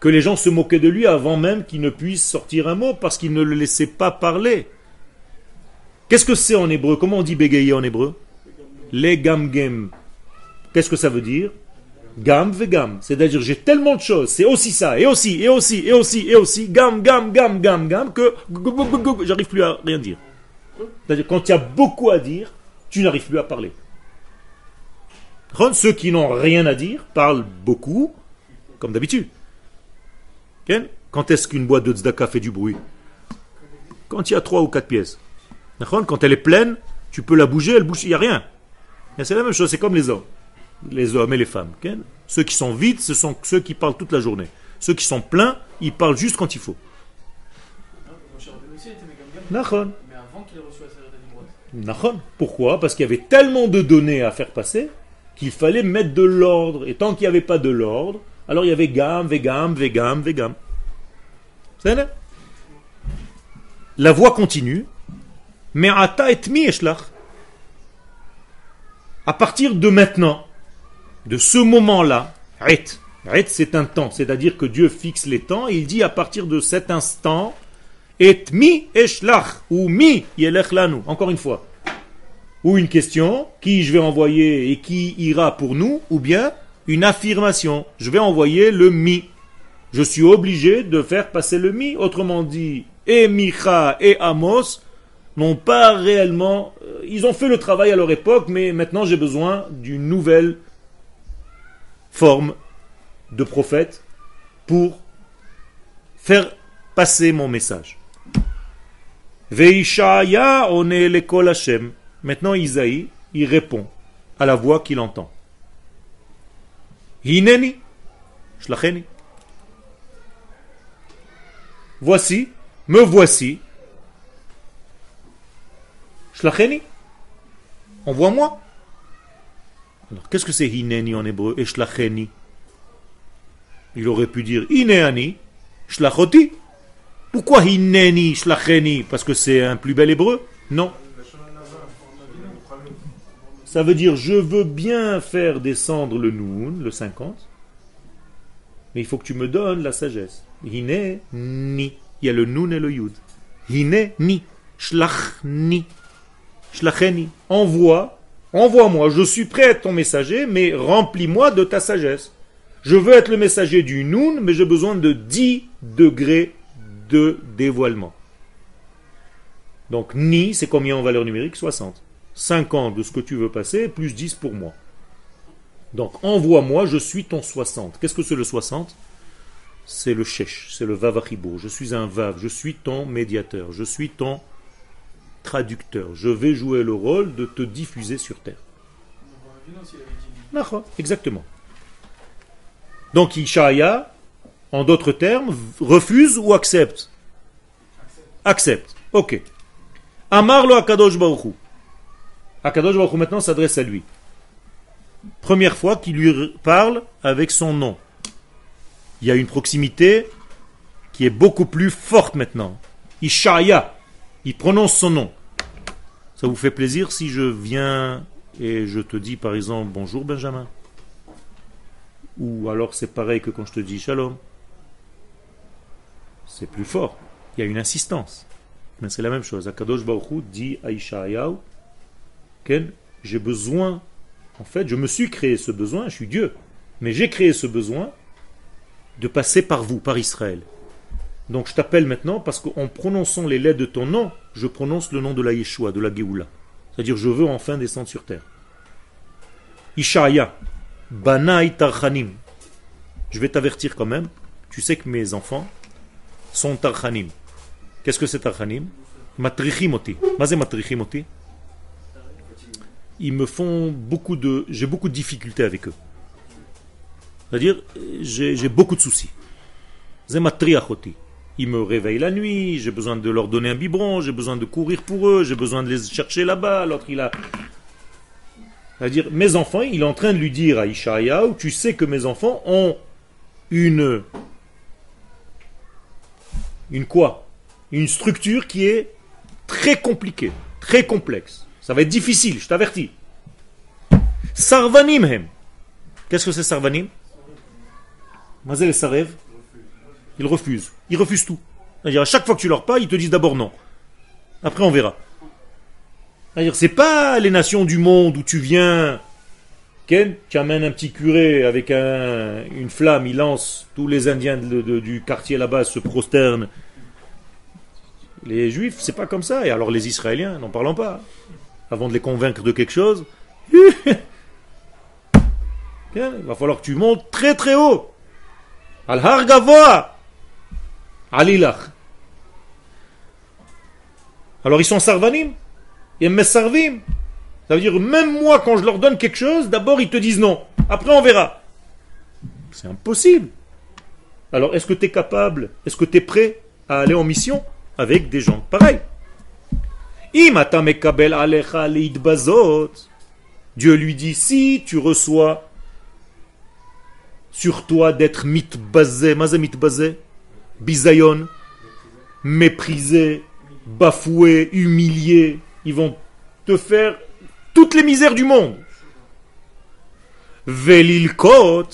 que les gens se moquaient de lui avant même qu'il ne puisse sortir un mot parce qu'il ne le laissait pas parler. Qu'est-ce que c'est en hébreu? Comment on dit bégayer en hébreu? Les gamgem. Qu'est-ce que ça veut dire Gam vegam. C'est-à-dire j'ai tellement de choses, c'est aussi ça, et aussi, et aussi, et aussi, et aussi, gam, gam, gam, gam, gam, que j'arrive plus à rien dire. C'est-à-dire quand il y a beaucoup à dire, tu n'arrives plus à parler. Ceux qui n'ont rien à dire parlent beaucoup, comme d'habitude. Quand est-ce qu'une boîte de tzedaka fait du bruit Quand il y a trois ou quatre pièces. Quand elle est pleine, tu peux la bouger, elle bouge, il n'y a rien. C'est la même chose, c'est comme les hommes. Les hommes et les femmes. Ceux qui sont vides, ce sont ceux qui parlent toute la journée. Ceux qui sont pleins, ils parlent juste quand il faut. Pourquoi? Parce qu'il y avait tellement de données à faire passer qu'il fallait mettre de l'ordre. Et tant qu'il n'y avait pas de l'ordre, alors il y avait gam, vegam, vegam, vegam. La voix continue. Mais ata et mi À partir de maintenant, de ce moment-là, c'est un temps, c'est-à-dire que Dieu fixe les temps, il dit à partir de cet instant, et mi eshlach, ou mi lanu, encore une fois. Ou une question, qui je vais envoyer et qui ira pour nous, ou bien une affirmation, je vais envoyer le mi. Je suis obligé de faire passer le mi, autrement dit, et Micha et Amos n'ont pas réellement... Euh, ils ont fait le travail à leur époque, mais maintenant j'ai besoin d'une nouvelle forme de prophète pour faire passer mon message. Maintenant Isaïe, il répond à la voix qu'il entend. Hineni, shlacheni. Voici, me voici. Shlacheni. Envoie-moi. Alors, qu'est-ce que c'est hineni en hébreu et shlacheni Il aurait pu dire ineani, shlachoti? Pourquoi hineni, shlacheni? Parce que c'est un plus bel hébreu? Non. Ça veut dire je veux bien faire descendre le noun, le 50, mais il faut que tu me donnes la sagesse. Hine ni. Il y a le noun et le yud. Hine ni. Shlachni. Shlacheni. Envoie Envoie-moi, je suis prêt à être ton messager, mais remplis-moi de ta sagesse. Je veux être le messager du Noun, mais j'ai besoin de 10 degrés de dévoilement. Donc Ni, c'est combien en valeur numérique? 60. 50 de ce que tu veux passer, plus 10 pour moi. Donc envoie-moi, je suis ton 60. Qu'est-ce que c'est le 60 C'est le Shesh, c'est le Vavachibo. Je suis un Vav, je suis ton médiateur, je suis ton traducteur. Je vais jouer le rôle de te diffuser sur terre. Exactement. Donc Ishaya, en d'autres termes, refuse ou accepte? Accepte. Ok. Amar lo Akadosh Baruchu. Akadosh Baruchu maintenant s'adresse à lui. Première fois qu'il lui parle avec son nom. Il y a une proximité qui est beaucoup plus forte maintenant. Ishaya. Il prononce son nom. Ça vous fait plaisir si je viens et je te dis par exemple bonjour Benjamin Ou alors c'est pareil que quand je te dis shalom C'est plus fort. Il y a une insistance. Mais c'est la même chose. Akadosh Baruch dit à Ishaïaou j'ai besoin, en fait, je me suis créé ce besoin, je suis Dieu, mais j'ai créé ce besoin de passer par vous, par Israël. Donc je t'appelle maintenant parce qu'en prononçant les lettres de ton nom, je prononce le nom de la Yeshua, de la Géoula. C'est-à-dire je veux enfin descendre sur terre. Ishaya, Banaï Tarchanim. Je vais t'avertir quand même. Tu sais que mes enfants sont Tarchanim. Qu'est-ce que c'est Tarchanim? Matrichimoti. Mazé Matrichimoti Ils me font beaucoup de. J'ai beaucoup de difficultés avec eux. C'est-à-dire, j'ai beaucoup de soucis. Ils me réveillent la nuit, j'ai besoin de leur donner un biberon, j'ai besoin de courir pour eux, j'ai besoin de les chercher là-bas. L'autre, il a. C'est-à-dire, mes enfants, il est en train de lui dire à Ishaïaou, tu sais que mes enfants ont une. Une quoi? Une structure qui est très compliquée, très complexe. Ça va être difficile, je t'avertis. Sarvanim. Qu'est-ce que c'est Sarvanim? Mazel Sarev Ils refusent. Ils refusent tout. C'est-à-dire, à chaque fois que tu leur parles, ils te disent d'abord non. Après, on verra. C'est-à-dire, c'est pas les nations du monde où tu viens, Ken, tu amènes un petit curé avec un- une flamme, il lance, tous les Indiens du quartier là-bas se prosternent. Les Juifs, c'est pas comme ça. Et alors les Israéliens, n'en parlons pas. Avant de les convaincre de quelque chose, il va falloir que tu montes très très haut. Al-Har. Alilach. Alors ils sont sarvanim. Ils me sarvim. Ça veut dire, même moi, quand je leur donne quelque chose, d'abord ils te disent non. Après on verra. C'est impossible. Alors est-ce que tu es capable, est-ce que tu es prêt à aller en mission avec des gens pareils? Dieu lui dit, si tu reçois sur toi d'être mitbazé, mazé mitbazé, bisayon, méprisé, bafoué, humilié, ils vont te faire toutes les misères du monde. Velilkot,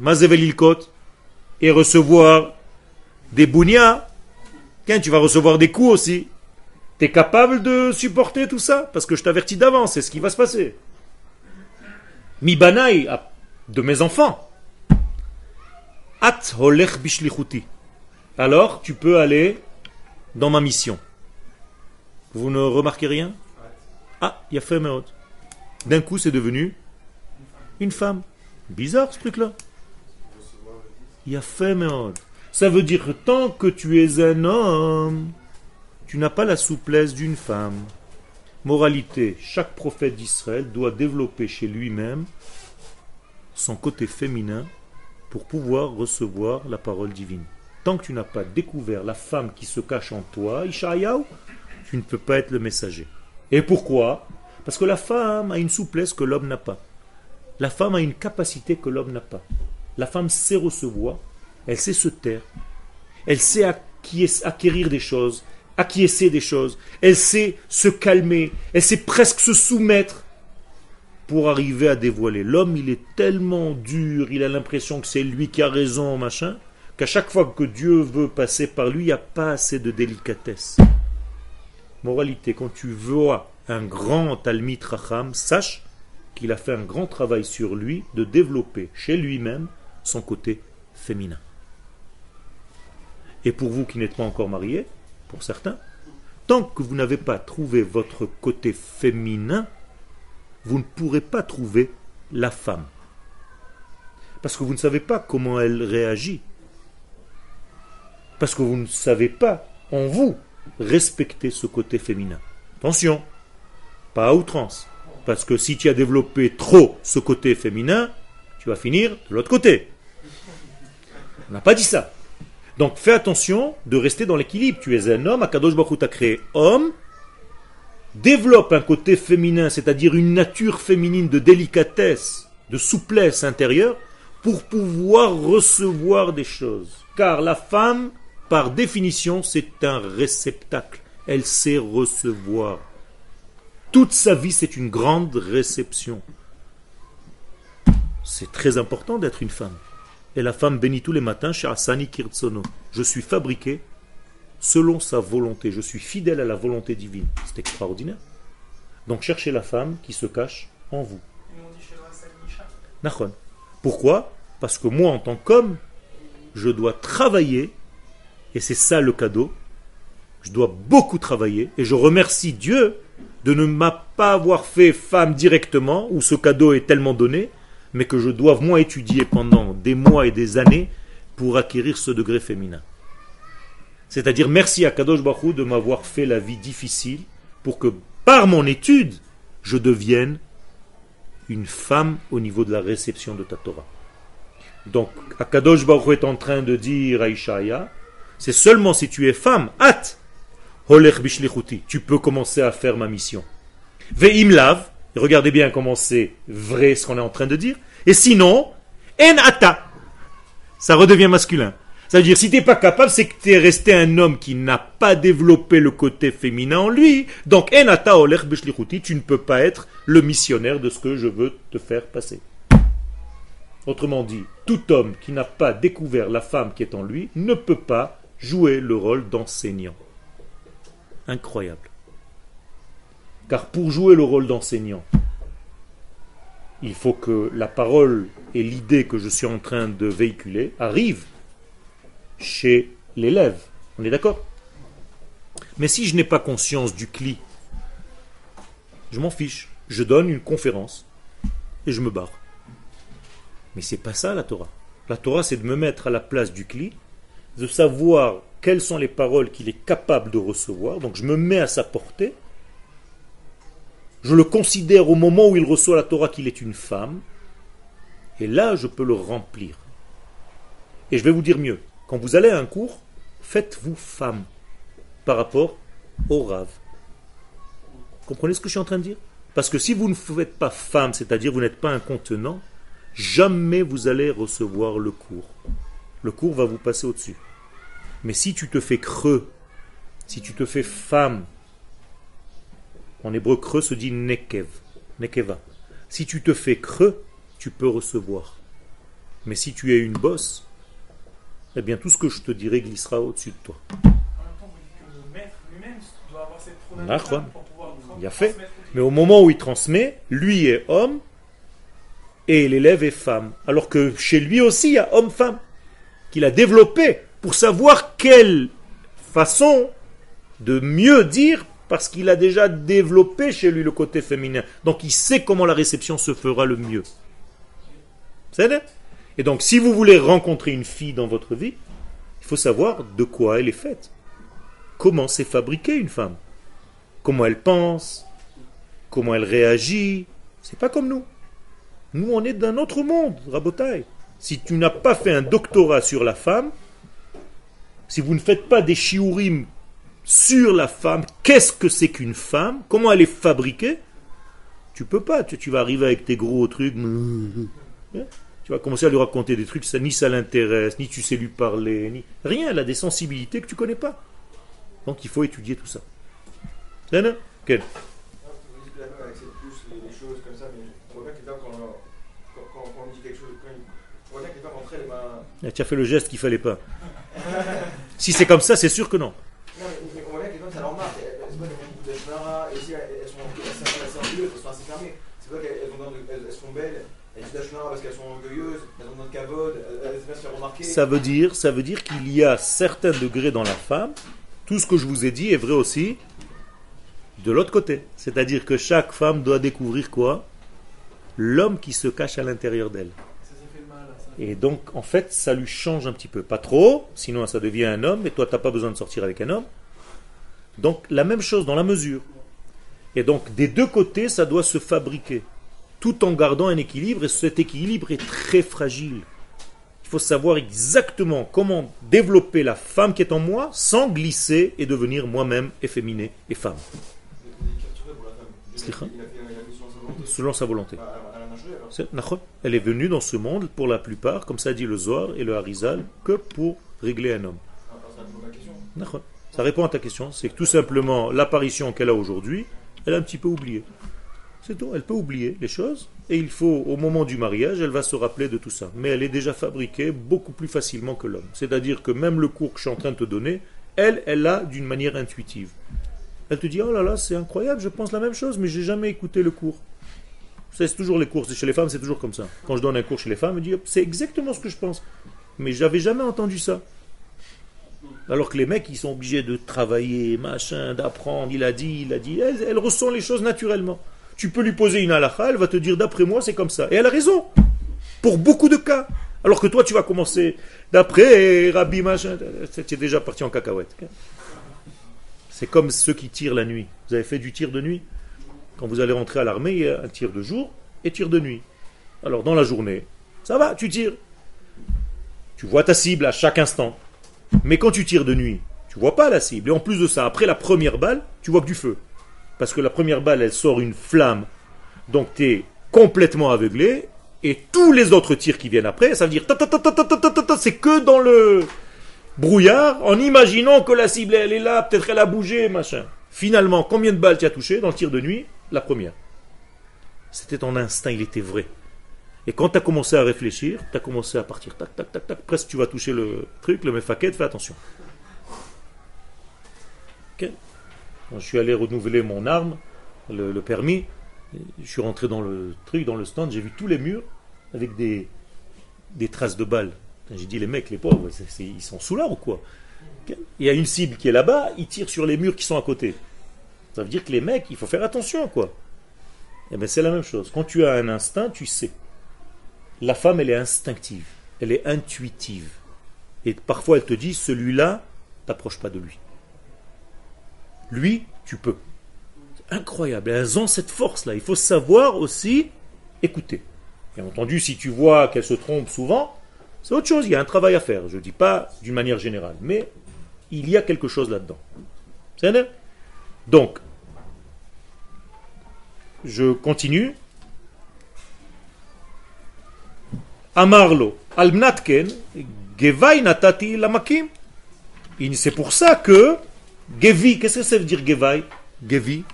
mazé velilkot, et recevoir des bounia, Tiens, tu vas recevoir des coups aussi. Tu es capable de supporter tout ça? Parce que je t'avertis d'avance, c'est ce qui va se passer. Mi de mes enfants. At holech bishlichuti. Alors, tu peux aller dans ma mission. Vous ne remarquez rien Ah, il y a. D'un coup, c'est devenu une femme. Bizarre ce truc-là. Il y a. Ça veut dire que tant que tu es un homme, tu n'as pas la souplesse d'une femme. Moralité, chaque prophète d'Israël doit développer chez lui-même son côté féminin pour pouvoir recevoir la parole divine. Tant que tu n'as pas découvert la femme qui se cache en toi, Ishaïaou, tu ne peux pas être le messager. Et pourquoi? Parce que la femme a une souplesse que l'homme n'a pas. La femme a une capacité que l'homme n'a pas. La femme sait recevoir, elle sait se taire, elle sait acquérir des choses, acquiescer des choses, elle sait se calmer, elle sait presque se soumettre pour arriver à dévoiler. L'homme, il est tellement dur, il a l'impression que c'est lui qui a raison, machin, chaque fois que Dieu veut passer par lui, il n'y a pas assez de délicatesse. Moralité, quand tu vois un grand Talmid Racham, sache qu'il a fait un grand travail sur lui de développer chez lui-même son côté féminin. Et pour vous qui n'êtes pas encore mariés, pour certains, tant que vous n'avez pas trouvé votre côté féminin, vous ne pourrez pas trouver la femme. Parce que vous ne savez pas comment elle réagit. Parce que vous ne savez pas, en vous, respecter ce côté féminin. Attention, pas à outrance. Parce que si tu as développé trop ce côté féminin, tu vas finir de l'autre côté. On n'a pas dit ça. Donc fais attention de rester dans l'équilibre. Tu es un homme, Akadosh Baruch t'a créé homme. Développe un côté féminin, c'est-à-dire une nature féminine de délicatesse, de souplesse intérieure, pour pouvoir recevoir des choses. Car la femme, par définition, c'est un réceptacle. Elle sait recevoir. Toute sa vie, c'est une grande réception. C'est très important d'être une femme. Et la femme bénit tous les matins chez Asani Kirtsono. Je suis fabriqué selon sa volonté. Je suis fidèle à la volonté divine. C'est extraordinaire. Donc cherchez la femme qui se cache en vous. Pourquoi? Parce que moi, en tant qu'homme, je dois travailler, et c'est ça le cadeau. Je dois beaucoup travailler, et je remercie Dieu de ne m'a pas avoir fait femme directement, où ce cadeau est tellement donné, mais que je doive moi étudier pendant des mois et des années pour acquérir ce degré féminin. C'est-à-dire merci à Kadosh Baruch de m'avoir fait la vie difficile pour que par mon étude, je devienne une femme au niveau de la réception de ta Torah. Donc, Akadosh Baruch est en train de dire à Ishaïa, c'est seulement si tu es femme, hâte, tu peux commencer à faire ma mission. Ve'im lav, regardez bien comment c'est vrai ce qu'on est en train de dire, et sinon, en ata, ça redevient masculin. Ça veut dire, si tu n'es pas capable, c'est que tu es resté un homme qui n'a pas développé le côté féminin en lui. Donc, en ata olech bishlichuti, tu ne peux pas être le missionnaire de ce que je veux te faire passer. Autrement dit, tout homme qui n'a pas découvert la femme qui est en lui ne peut pas jouer le rôle d'enseignant. Incroyable. Car pour jouer le rôle d'enseignant, il faut que la parole et l'idée que je suis en train de véhiculer arrivent chez l'élève. On est d'accord? Mais si je n'ai pas conscience du cli, je m'en fiche. Je donne une conférence et je me barre. Mais c'est pas ça la Torah. La Torah, c'est de me mettre à la place du cli, de savoir quelles sont les paroles qu'il est capable de recevoir. Donc je me mets à sa portée. Je le considère au moment où il reçoit la Torah qu'il est une femme. Et là, je peux le remplir. Et je vais vous dire mieux. Quand vous allez à un cours, faites-vous femme par rapport au rave. Comprenez ce que je suis en train de dire? Parce que si vous ne faites pas femme, c'est-à-dire vous n'êtes pas un contenant, jamais vous allez recevoir le cours. Le cours va vous passer au-dessus. Mais si tu te fais creux, si tu te fais femme, en hébreu creux se dit nekev, nekeva. Si tu te fais creux, tu peux recevoir. Mais si tu es une bosse, eh bien tout ce que je te dirai glissera au-dessus de toi. En même temps, vous dites que le maître lui-même doit avoir cette pronotation quoi. pour pouvoir Il a fait. Mais au moment où il transmet, lui est homme et l'élève est femme. Alors que chez lui aussi, il y a homme-femme qu'il a développé pour savoir quelle façon de mieux dire parce qu'il a déjà développé chez lui le côté féminin. Donc il sait comment la réception se fera le mieux. C'est Et donc si vous voulez rencontrer une fille dans votre vie, il faut savoir de quoi elle est faite. Comment s'est fabriquée une femme? Comment elle pense? Comment elle réagit? C'est pas comme nous. Nous, on est d'un autre monde, Rabotai. Si tu n'as pas fait un doctorat sur la femme, si vous ne faites pas des shiurim sur la femme, qu'est-ce que c'est qu'une femme? Comment elle est fabriquée? Tu peux pas. Tu, tu vas arriver avec tes gros trucs. Hein? Tu vas commencer à lui raconter des trucs, ça, ni ça l'intéresse, ni tu sais lui parler, ni rien. Elle a des sensibilités que tu connais pas. Donc il faut étudier tout ça. C'est Tu as fait le geste qu'il fallait pas. si c'est comme ça, c'est sûr que non. Ça veut dire, ça veut dire qu'il y a certains degrés dans la femme. Tout ce que je vous ai dit est vrai aussi de l'autre côté. C'est-à-dire que chaque femme doit découvrir quoi? L'homme qui se cache à l'intérieur d'elle. Et donc, en fait, ça lui change un petit peu. Pas trop, sinon ça devient un homme, et toi, tu n'as pas besoin de sortir avec un homme. Donc, la même chose dans la mesure. Et donc, des deux côtés, ça doit se fabriquer, tout en gardant un équilibre, et cet équilibre est très fragile. Il faut savoir exactement comment développer la femme qui est en moi sans glisser et devenir moi-même efféminé et femme, sur sa volonté. selon sa volonté. Bah, elle est venue dans ce monde, pour la plupart, comme ça dit le Zohar et le Harizal, que pour régler un homme. Alors, ça répond à ma question. Nachon. Ça répond à ta question. C'est que tout simplement, l'apparition qu'elle a aujourd'hui, elle a un petit peu oublié. C'est tout. Elle peut oublier les choses. Et il faut, au moment du mariage, elle va se rappeler de tout ça. Mais elle est déjà fabriquée beaucoup plus facilement que l'homme. C'est-à-dire que même le cours que je suis en train de te donner, elle, elle l'a d'une manière intuitive. Elle te dit, oh là là, c'est incroyable, je pense la même chose, mais j'ai jamais écouté le cours. C'est toujours les cours. Chez les femmes, c'est toujours comme ça. Quand je donne un cours chez les femmes, me dit, Hop, c'est exactement ce que je pense. Mais j'avais jamais entendu ça. Alors que les mecs, ils sont obligés de travailler, machin, d'apprendre. Il a dit, il a dit. Elle, ressent les choses naturellement. Tu peux lui poser une halakha, elle va te dire, d'après moi, c'est comme ça. Et elle a raison. Pour beaucoup de cas. Alors que toi, tu vas commencer, d'après Rabbi, machin. Tu déjà parti en cacahuète. C'est comme ceux qui tirent la nuit. Vous avez fait du tir de nuit? Quand vous allez rentrer à l'armée, il y a un tir de jour et tir de nuit. Alors dans la journée, ça va, tu tires. Tu vois ta cible à chaque instant. Mais quand tu tires de nuit, tu vois pas la cible. Et en plus de ça, après la première balle, tu vois que du feu. Parce que la première balle, elle sort une flamme. Donc tu es complètement aveuglé. Et tous les autres tirs qui viennent après, ça veut dire c'est que dans le brouillard, en imaginant que la cible, elle est là, peut-être elle a bougé, machin. Finalement, combien de balles tu as touché dans le tir de nuit? La première. C'était ton instinct, il était vrai. Et quand tu as commencé à réfléchir, tu as commencé à partir, tac, tac, tac, tac, presque tu vas toucher le truc, le mefaket, fais attention. Je suis allé renouveler mon arme, le, permis, je suis rentré dans le truc, dans le stand, j'ai vu tous les murs avec des, traces de balles. J'ai dit, les mecs, les pauvres, ils sont sous là ou quoi? Il y a une cible qui est là-bas, ils tirent sur les murs qui sont à côté. Ça veut dire que les mecs, il faut faire attention, quoi. Eh bien, c'est la même chose. Quand tu as un instinct, tu sais. La femme, elle est instinctive, elle est intuitive. Et parfois, elle te dit, celui-là, t'approche pas de lui. Lui, tu peux. Incroyable. Elles ont cette force-là. Il faut savoir aussi écouter. Bien entendu, si tu vois qu'elle se trompe souvent, c'est autre chose. Il y a un travail à faire. Je ne dis pas d'une manière générale, mais il y a quelque chose là-dedans. C'est vrai Donc, je continue. Amarlo, almnatken, gevai natati lamakim. C'est pour ça que Gevi, qu'est-ce que ça veut dire Gevai? Gevi,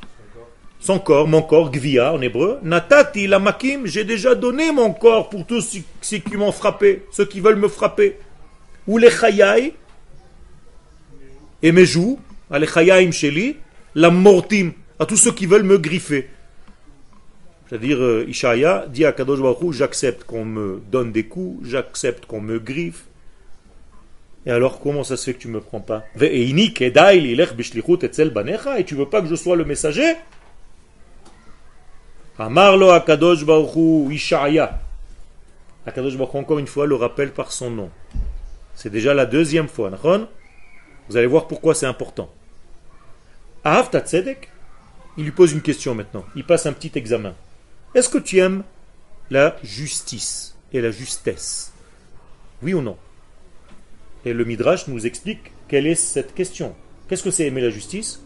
son corps, mon corps, Gvia en hébreu. Natati lamakim, j'ai déjà donné mon corps pour tous ceux- qui m'ont frappé, ceux qui veulent me frapper. Ou les chayai, et mes joues, les sheli, la mortim, à tous ceux qui veulent me griffer. C'est-à-dire, euh, Ishaïa dit à Kadosh Baruch j'accepte qu'on me donne des coups, j'accepte qu'on me griffe. Et alors, comment ça se fait que tu me prends pas? Et tu veux pas que je sois le messager? Amarlo Akadosh Baruch Hu, Ishaïa. Akadosh Baruch encore une fois, le rappelle par son nom. C'est déjà la deuxième fois, Vous allez voir pourquoi c'est important. Ahavta tzedek? Il lui pose une question maintenant. Il passe un petit examen. Est-ce que tu aimes la justice et la justesse? Oui ou non? Et le Midrash nous explique quelle est cette question. Qu'est-ce que c'est aimer la justice?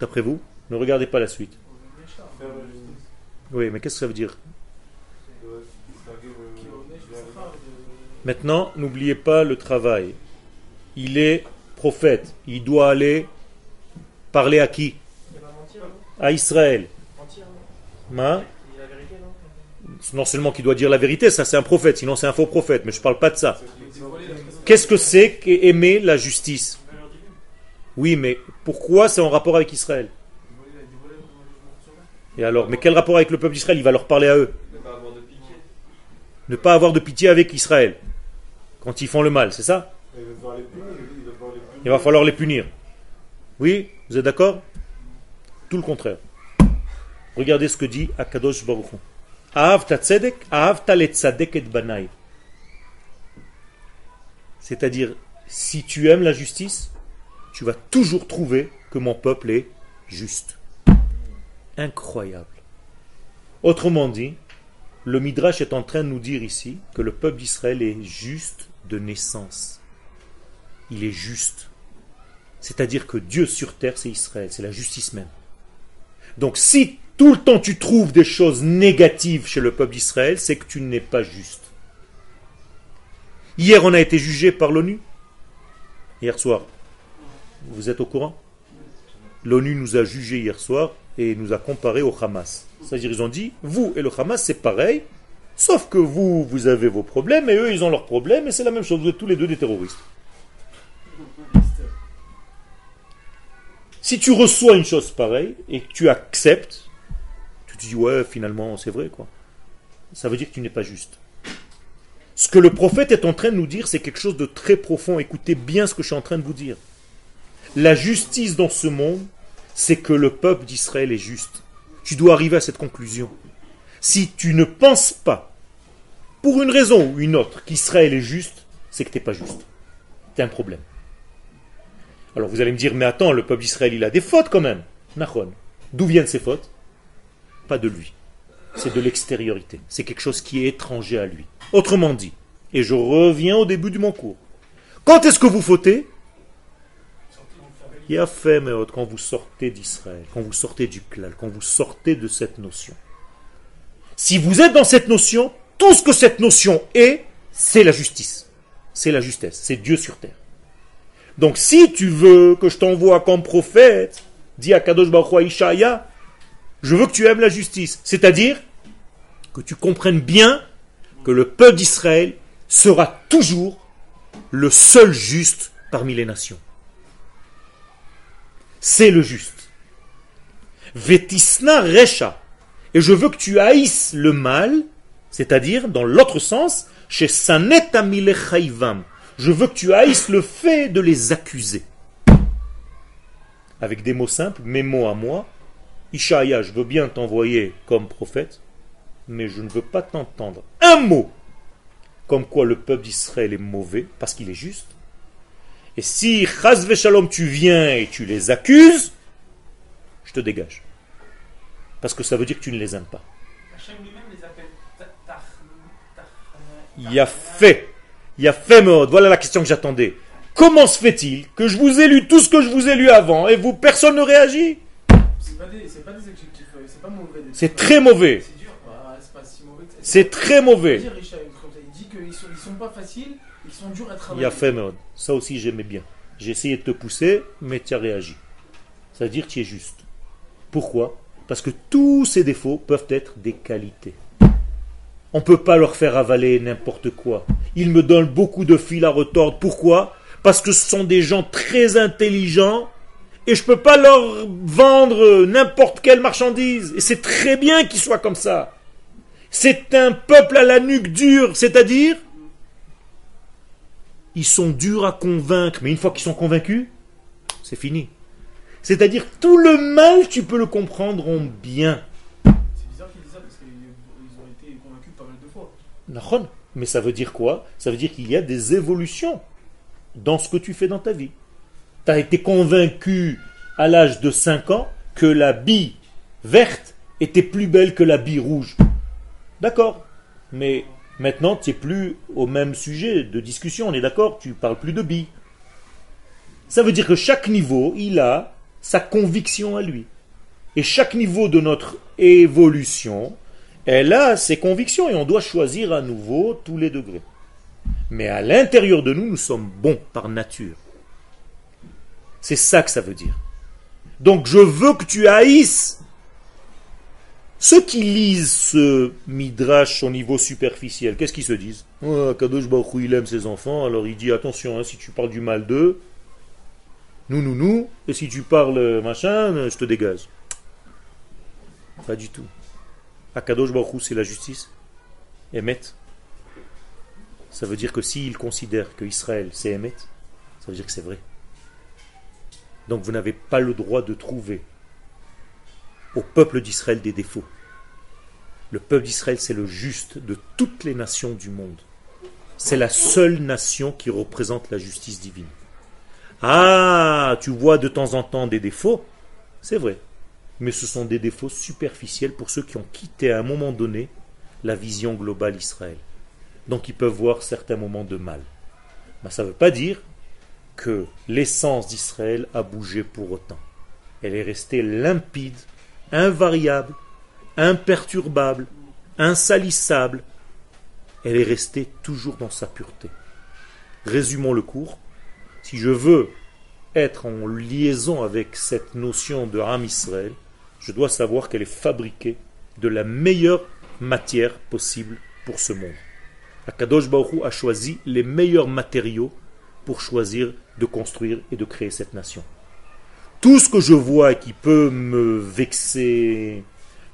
D'après vous Ne regardez pas la suite. Oui, mais qu'est-ce que ça veut dire? Maintenant, n'oubliez pas le travail. Il est prophète. Il doit aller parler à qui? À Israël. Mentir, non seulement qu'il doit dire la vérité, ça c'est un prophète, sinon c'est un faux prophète, mais je ne parle pas de ça. Qu'est-ce que c'est qu'aimer la justice? Oui, mais pourquoi c'est en rapport avec Israël? Et alors, mais quel rapport avec le peuple d'Israël? Il va leur parler à eux. Ne pas avoir de pitié. Avec Israël quand ils font le mal, c'est ça? Il va falloir les punir. Oui, vous êtes d'accord? Tout le contraire. Regardez ce que dit Akadosh Baruch. C'est-à-dire, si tu aimes la justice, tu vas toujours trouver que mon peuple est juste. Incroyable. Autrement dit, le Midrash est en train de nous dire ici que le peuple d'Israël est juste de naissance. Il est juste. C'est-à-dire que Dieu sur terre, c'est Israël, c'est la justice même. Donc si tout le temps tu trouves des choses négatives chez le peuple d'Israël, c'est que tu n'es pas juste. Hier, on a été jugé par l'ONU. Hier soir. Vous êtes au courant? L'ONU nous a jugés hier soir et nous a comparé au Hamas. C'est-à-dire, ils ont dit, vous et le Hamas, c'est pareil, sauf que vous, vous avez vos problèmes et eux, ils ont leurs problèmes et c'est la même chose. Vous êtes tous les deux des terroristes. Si tu reçois une chose pareille et que tu acceptes, tu te dis ouais finalement c'est vrai quoi. Ça veut dire que tu n'es pas juste. Ce que le prophète est en train de nous dire, c'est quelque chose de très profond. Écoutez bien ce que je suis en train de vous dire. La justice dans ce monde, c'est que le peuple d'Israël est juste. Tu dois arriver à cette conclusion. Si tu ne penses pas, pour une raison ou une autre, qu'Israël est juste, c'est que tu n'es pas juste. Tu as un problème. Alors vous allez me dire, mais attends, le peuple d'Israël, il a des fautes quand même. Nachon. D'où viennent ces fautes? Pas de lui. C'est de l'extériorité. C'est quelque chose qui est étranger à lui. Autrement dit, et je reviens au début de mon cours. Quand est-ce que vous fautez? Il a fait, mais quand vous sortez d'Israël, quand vous sortez du klal, quand vous sortez de cette notion. Si vous êtes dans cette notion, tout ce que cette notion est, c'est la justice. C'est la justesse. C'est Dieu sur terre. Donc si tu veux que je t'envoie comme prophète, dis à Kadosh Ishaïa, je veux que tu aimes la justice. C'est-à-dire que tu comprennes bien que le peuple d'Israël sera toujours le seul juste parmi les nations. C'est le juste. Vetisna Recha. Et je veux que tu haïsses le mal, c'est-à-dire, dans l'autre sens, chez Sanet. Je veux que tu haïsses le fait de les accuser. Avec des mots simples, mes mots à moi. Ishaïa, je veux bien t'envoyer comme prophète, mais je ne veux pas t'entendre un mot comme quoi le peuple d'Israël est mauvais parce qu'il est juste. Et si Chaz Shalom tu viens et tu les accuses, je te dégage. Parce que ça veut dire que tu ne les aimes pas. Il y a fait. Il y a fait mode. Voilà la question que j'attendais. Comment se fait-il que je vous ai lu tout ce que je vous ai lu avant et vous, personne ne réagit C'est pas des, c'est pas des adjectifs, c'est pas mauvais. C'est très mauvais. C'est dur, bah, c'est pas si mauvais. que ça. C'est très mauvais. Dire, Richard, Il dit qu'ils sont, ils sont pas faciles, ils sont durs à Il travailler. y a fait mode. Ça aussi j'aimais bien. J'ai essayé de te pousser, mais tu as réagi. Ça veut dire que tu es juste. Pourquoi? Parce que tous ces défauts peuvent être des qualités. On ne peut pas leur faire avaler n'importe quoi. Ils me donnent beaucoup de fil à retordre. Pourquoi? Parce que ce sont des gens très intelligents et je ne peux pas leur vendre n'importe quelle marchandise. Et c'est très bien qu'ils soient comme ça. C'est un peuple à la nuque dure, c'est-à-dire ils sont durs à convaincre, mais une fois qu'ils sont convaincus, c'est fini. C'est-à-dire tout le mal, tu peux le comprendre en bien. Mais ça veut dire quoi? Ça veut dire qu'il y a des évolutions dans ce que tu fais dans ta vie. Tu as été convaincu à l'âge de 5 ans que la bille verte était plus belle que la bille rouge. D'accord. Mais maintenant, tu n'es plus au même sujet de discussion, on est d'accord? Tu parles plus de billes. Ça veut dire que chaque niveau, il a sa conviction à lui. Et chaque niveau de notre évolution, elle a ses convictions et on doit choisir à nouveau tous les degrés. Mais à l'intérieur de nous, nous sommes bons par nature. C'est ça que ça veut dire. Donc je veux que tu haïsses ceux qui lisent ce midrash au niveau superficiel. Qu'est-ce qu'ils se disent? Oh, Kadosh Baruch il aime ses enfants, alors il dit attention, hein, si tu parles du mal d'eux, nous, nous, nous, et si tu parles machin, je te dégage. Pas du tout. Akadosh Baruch c'est la justice. Emet. Ça veut dire que s'il considère que Israël c'est Emet, ça veut dire que c'est vrai. Donc vous n'avez pas le droit de trouver au peuple d'Israël des défauts. Le peuple d'Israël, c'est le juste de toutes les nations du monde. C'est la seule nation qui représente la justice divine. Ah, tu vois de temps en temps des défauts, c'est vrai. Mais ce sont des défauts superficiels pour ceux qui ont quitté à un moment donné la vision globale Israël. Donc ils peuvent voir certains moments de mal. Mais ça ne veut pas dire que l'essence d'Israël a bougé pour autant. Elle est restée limpide, invariable, imperturbable, insalissable. Elle est restée toujours dans sa pureté. Résumons le cours. Si je veux être en liaison avec cette notion de Ram Israël, je dois savoir qu'elle est fabriquée de la meilleure matière possible pour ce monde. Akadosh Baruch a choisi les meilleurs matériaux pour choisir de construire et de créer cette nation. Tout ce que je vois qui peut me vexer,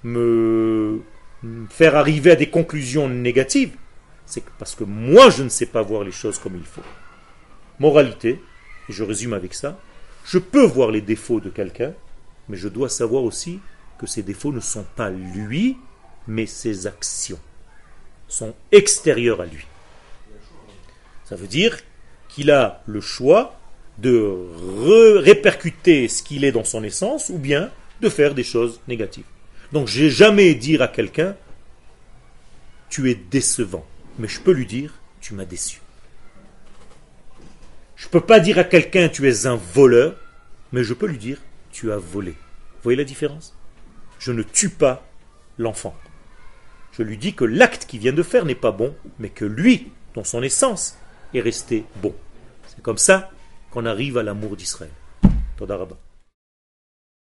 me faire arriver à des conclusions négatives, c'est parce que moi je ne sais pas voir les choses comme il faut. Moralité, et je résume avec ça, je peux voir les défauts de quelqu'un, mais je dois savoir aussi que ces défauts ne sont pas lui, mais ses actions sont extérieures à lui. Ça veut dire qu'il a le choix de répercuter ce qu'il est dans son essence ou bien de faire des choses négatives. Donc je n'ai jamais dire à quelqu'un tu es décevant, mais je peux lui dire tu m'as déçu. Je ne peux pas dire à quelqu'un tu es un voleur, mais je peux lui dire tu volé. Voyez la différence? Je ne tue pas l'enfant. Je lui dis que l'acte qu'il vient de faire n'est pas bon, mais que lui, dans son essence, est resté bon. C'est comme ça qu'on arrive à l'amour d'Israël.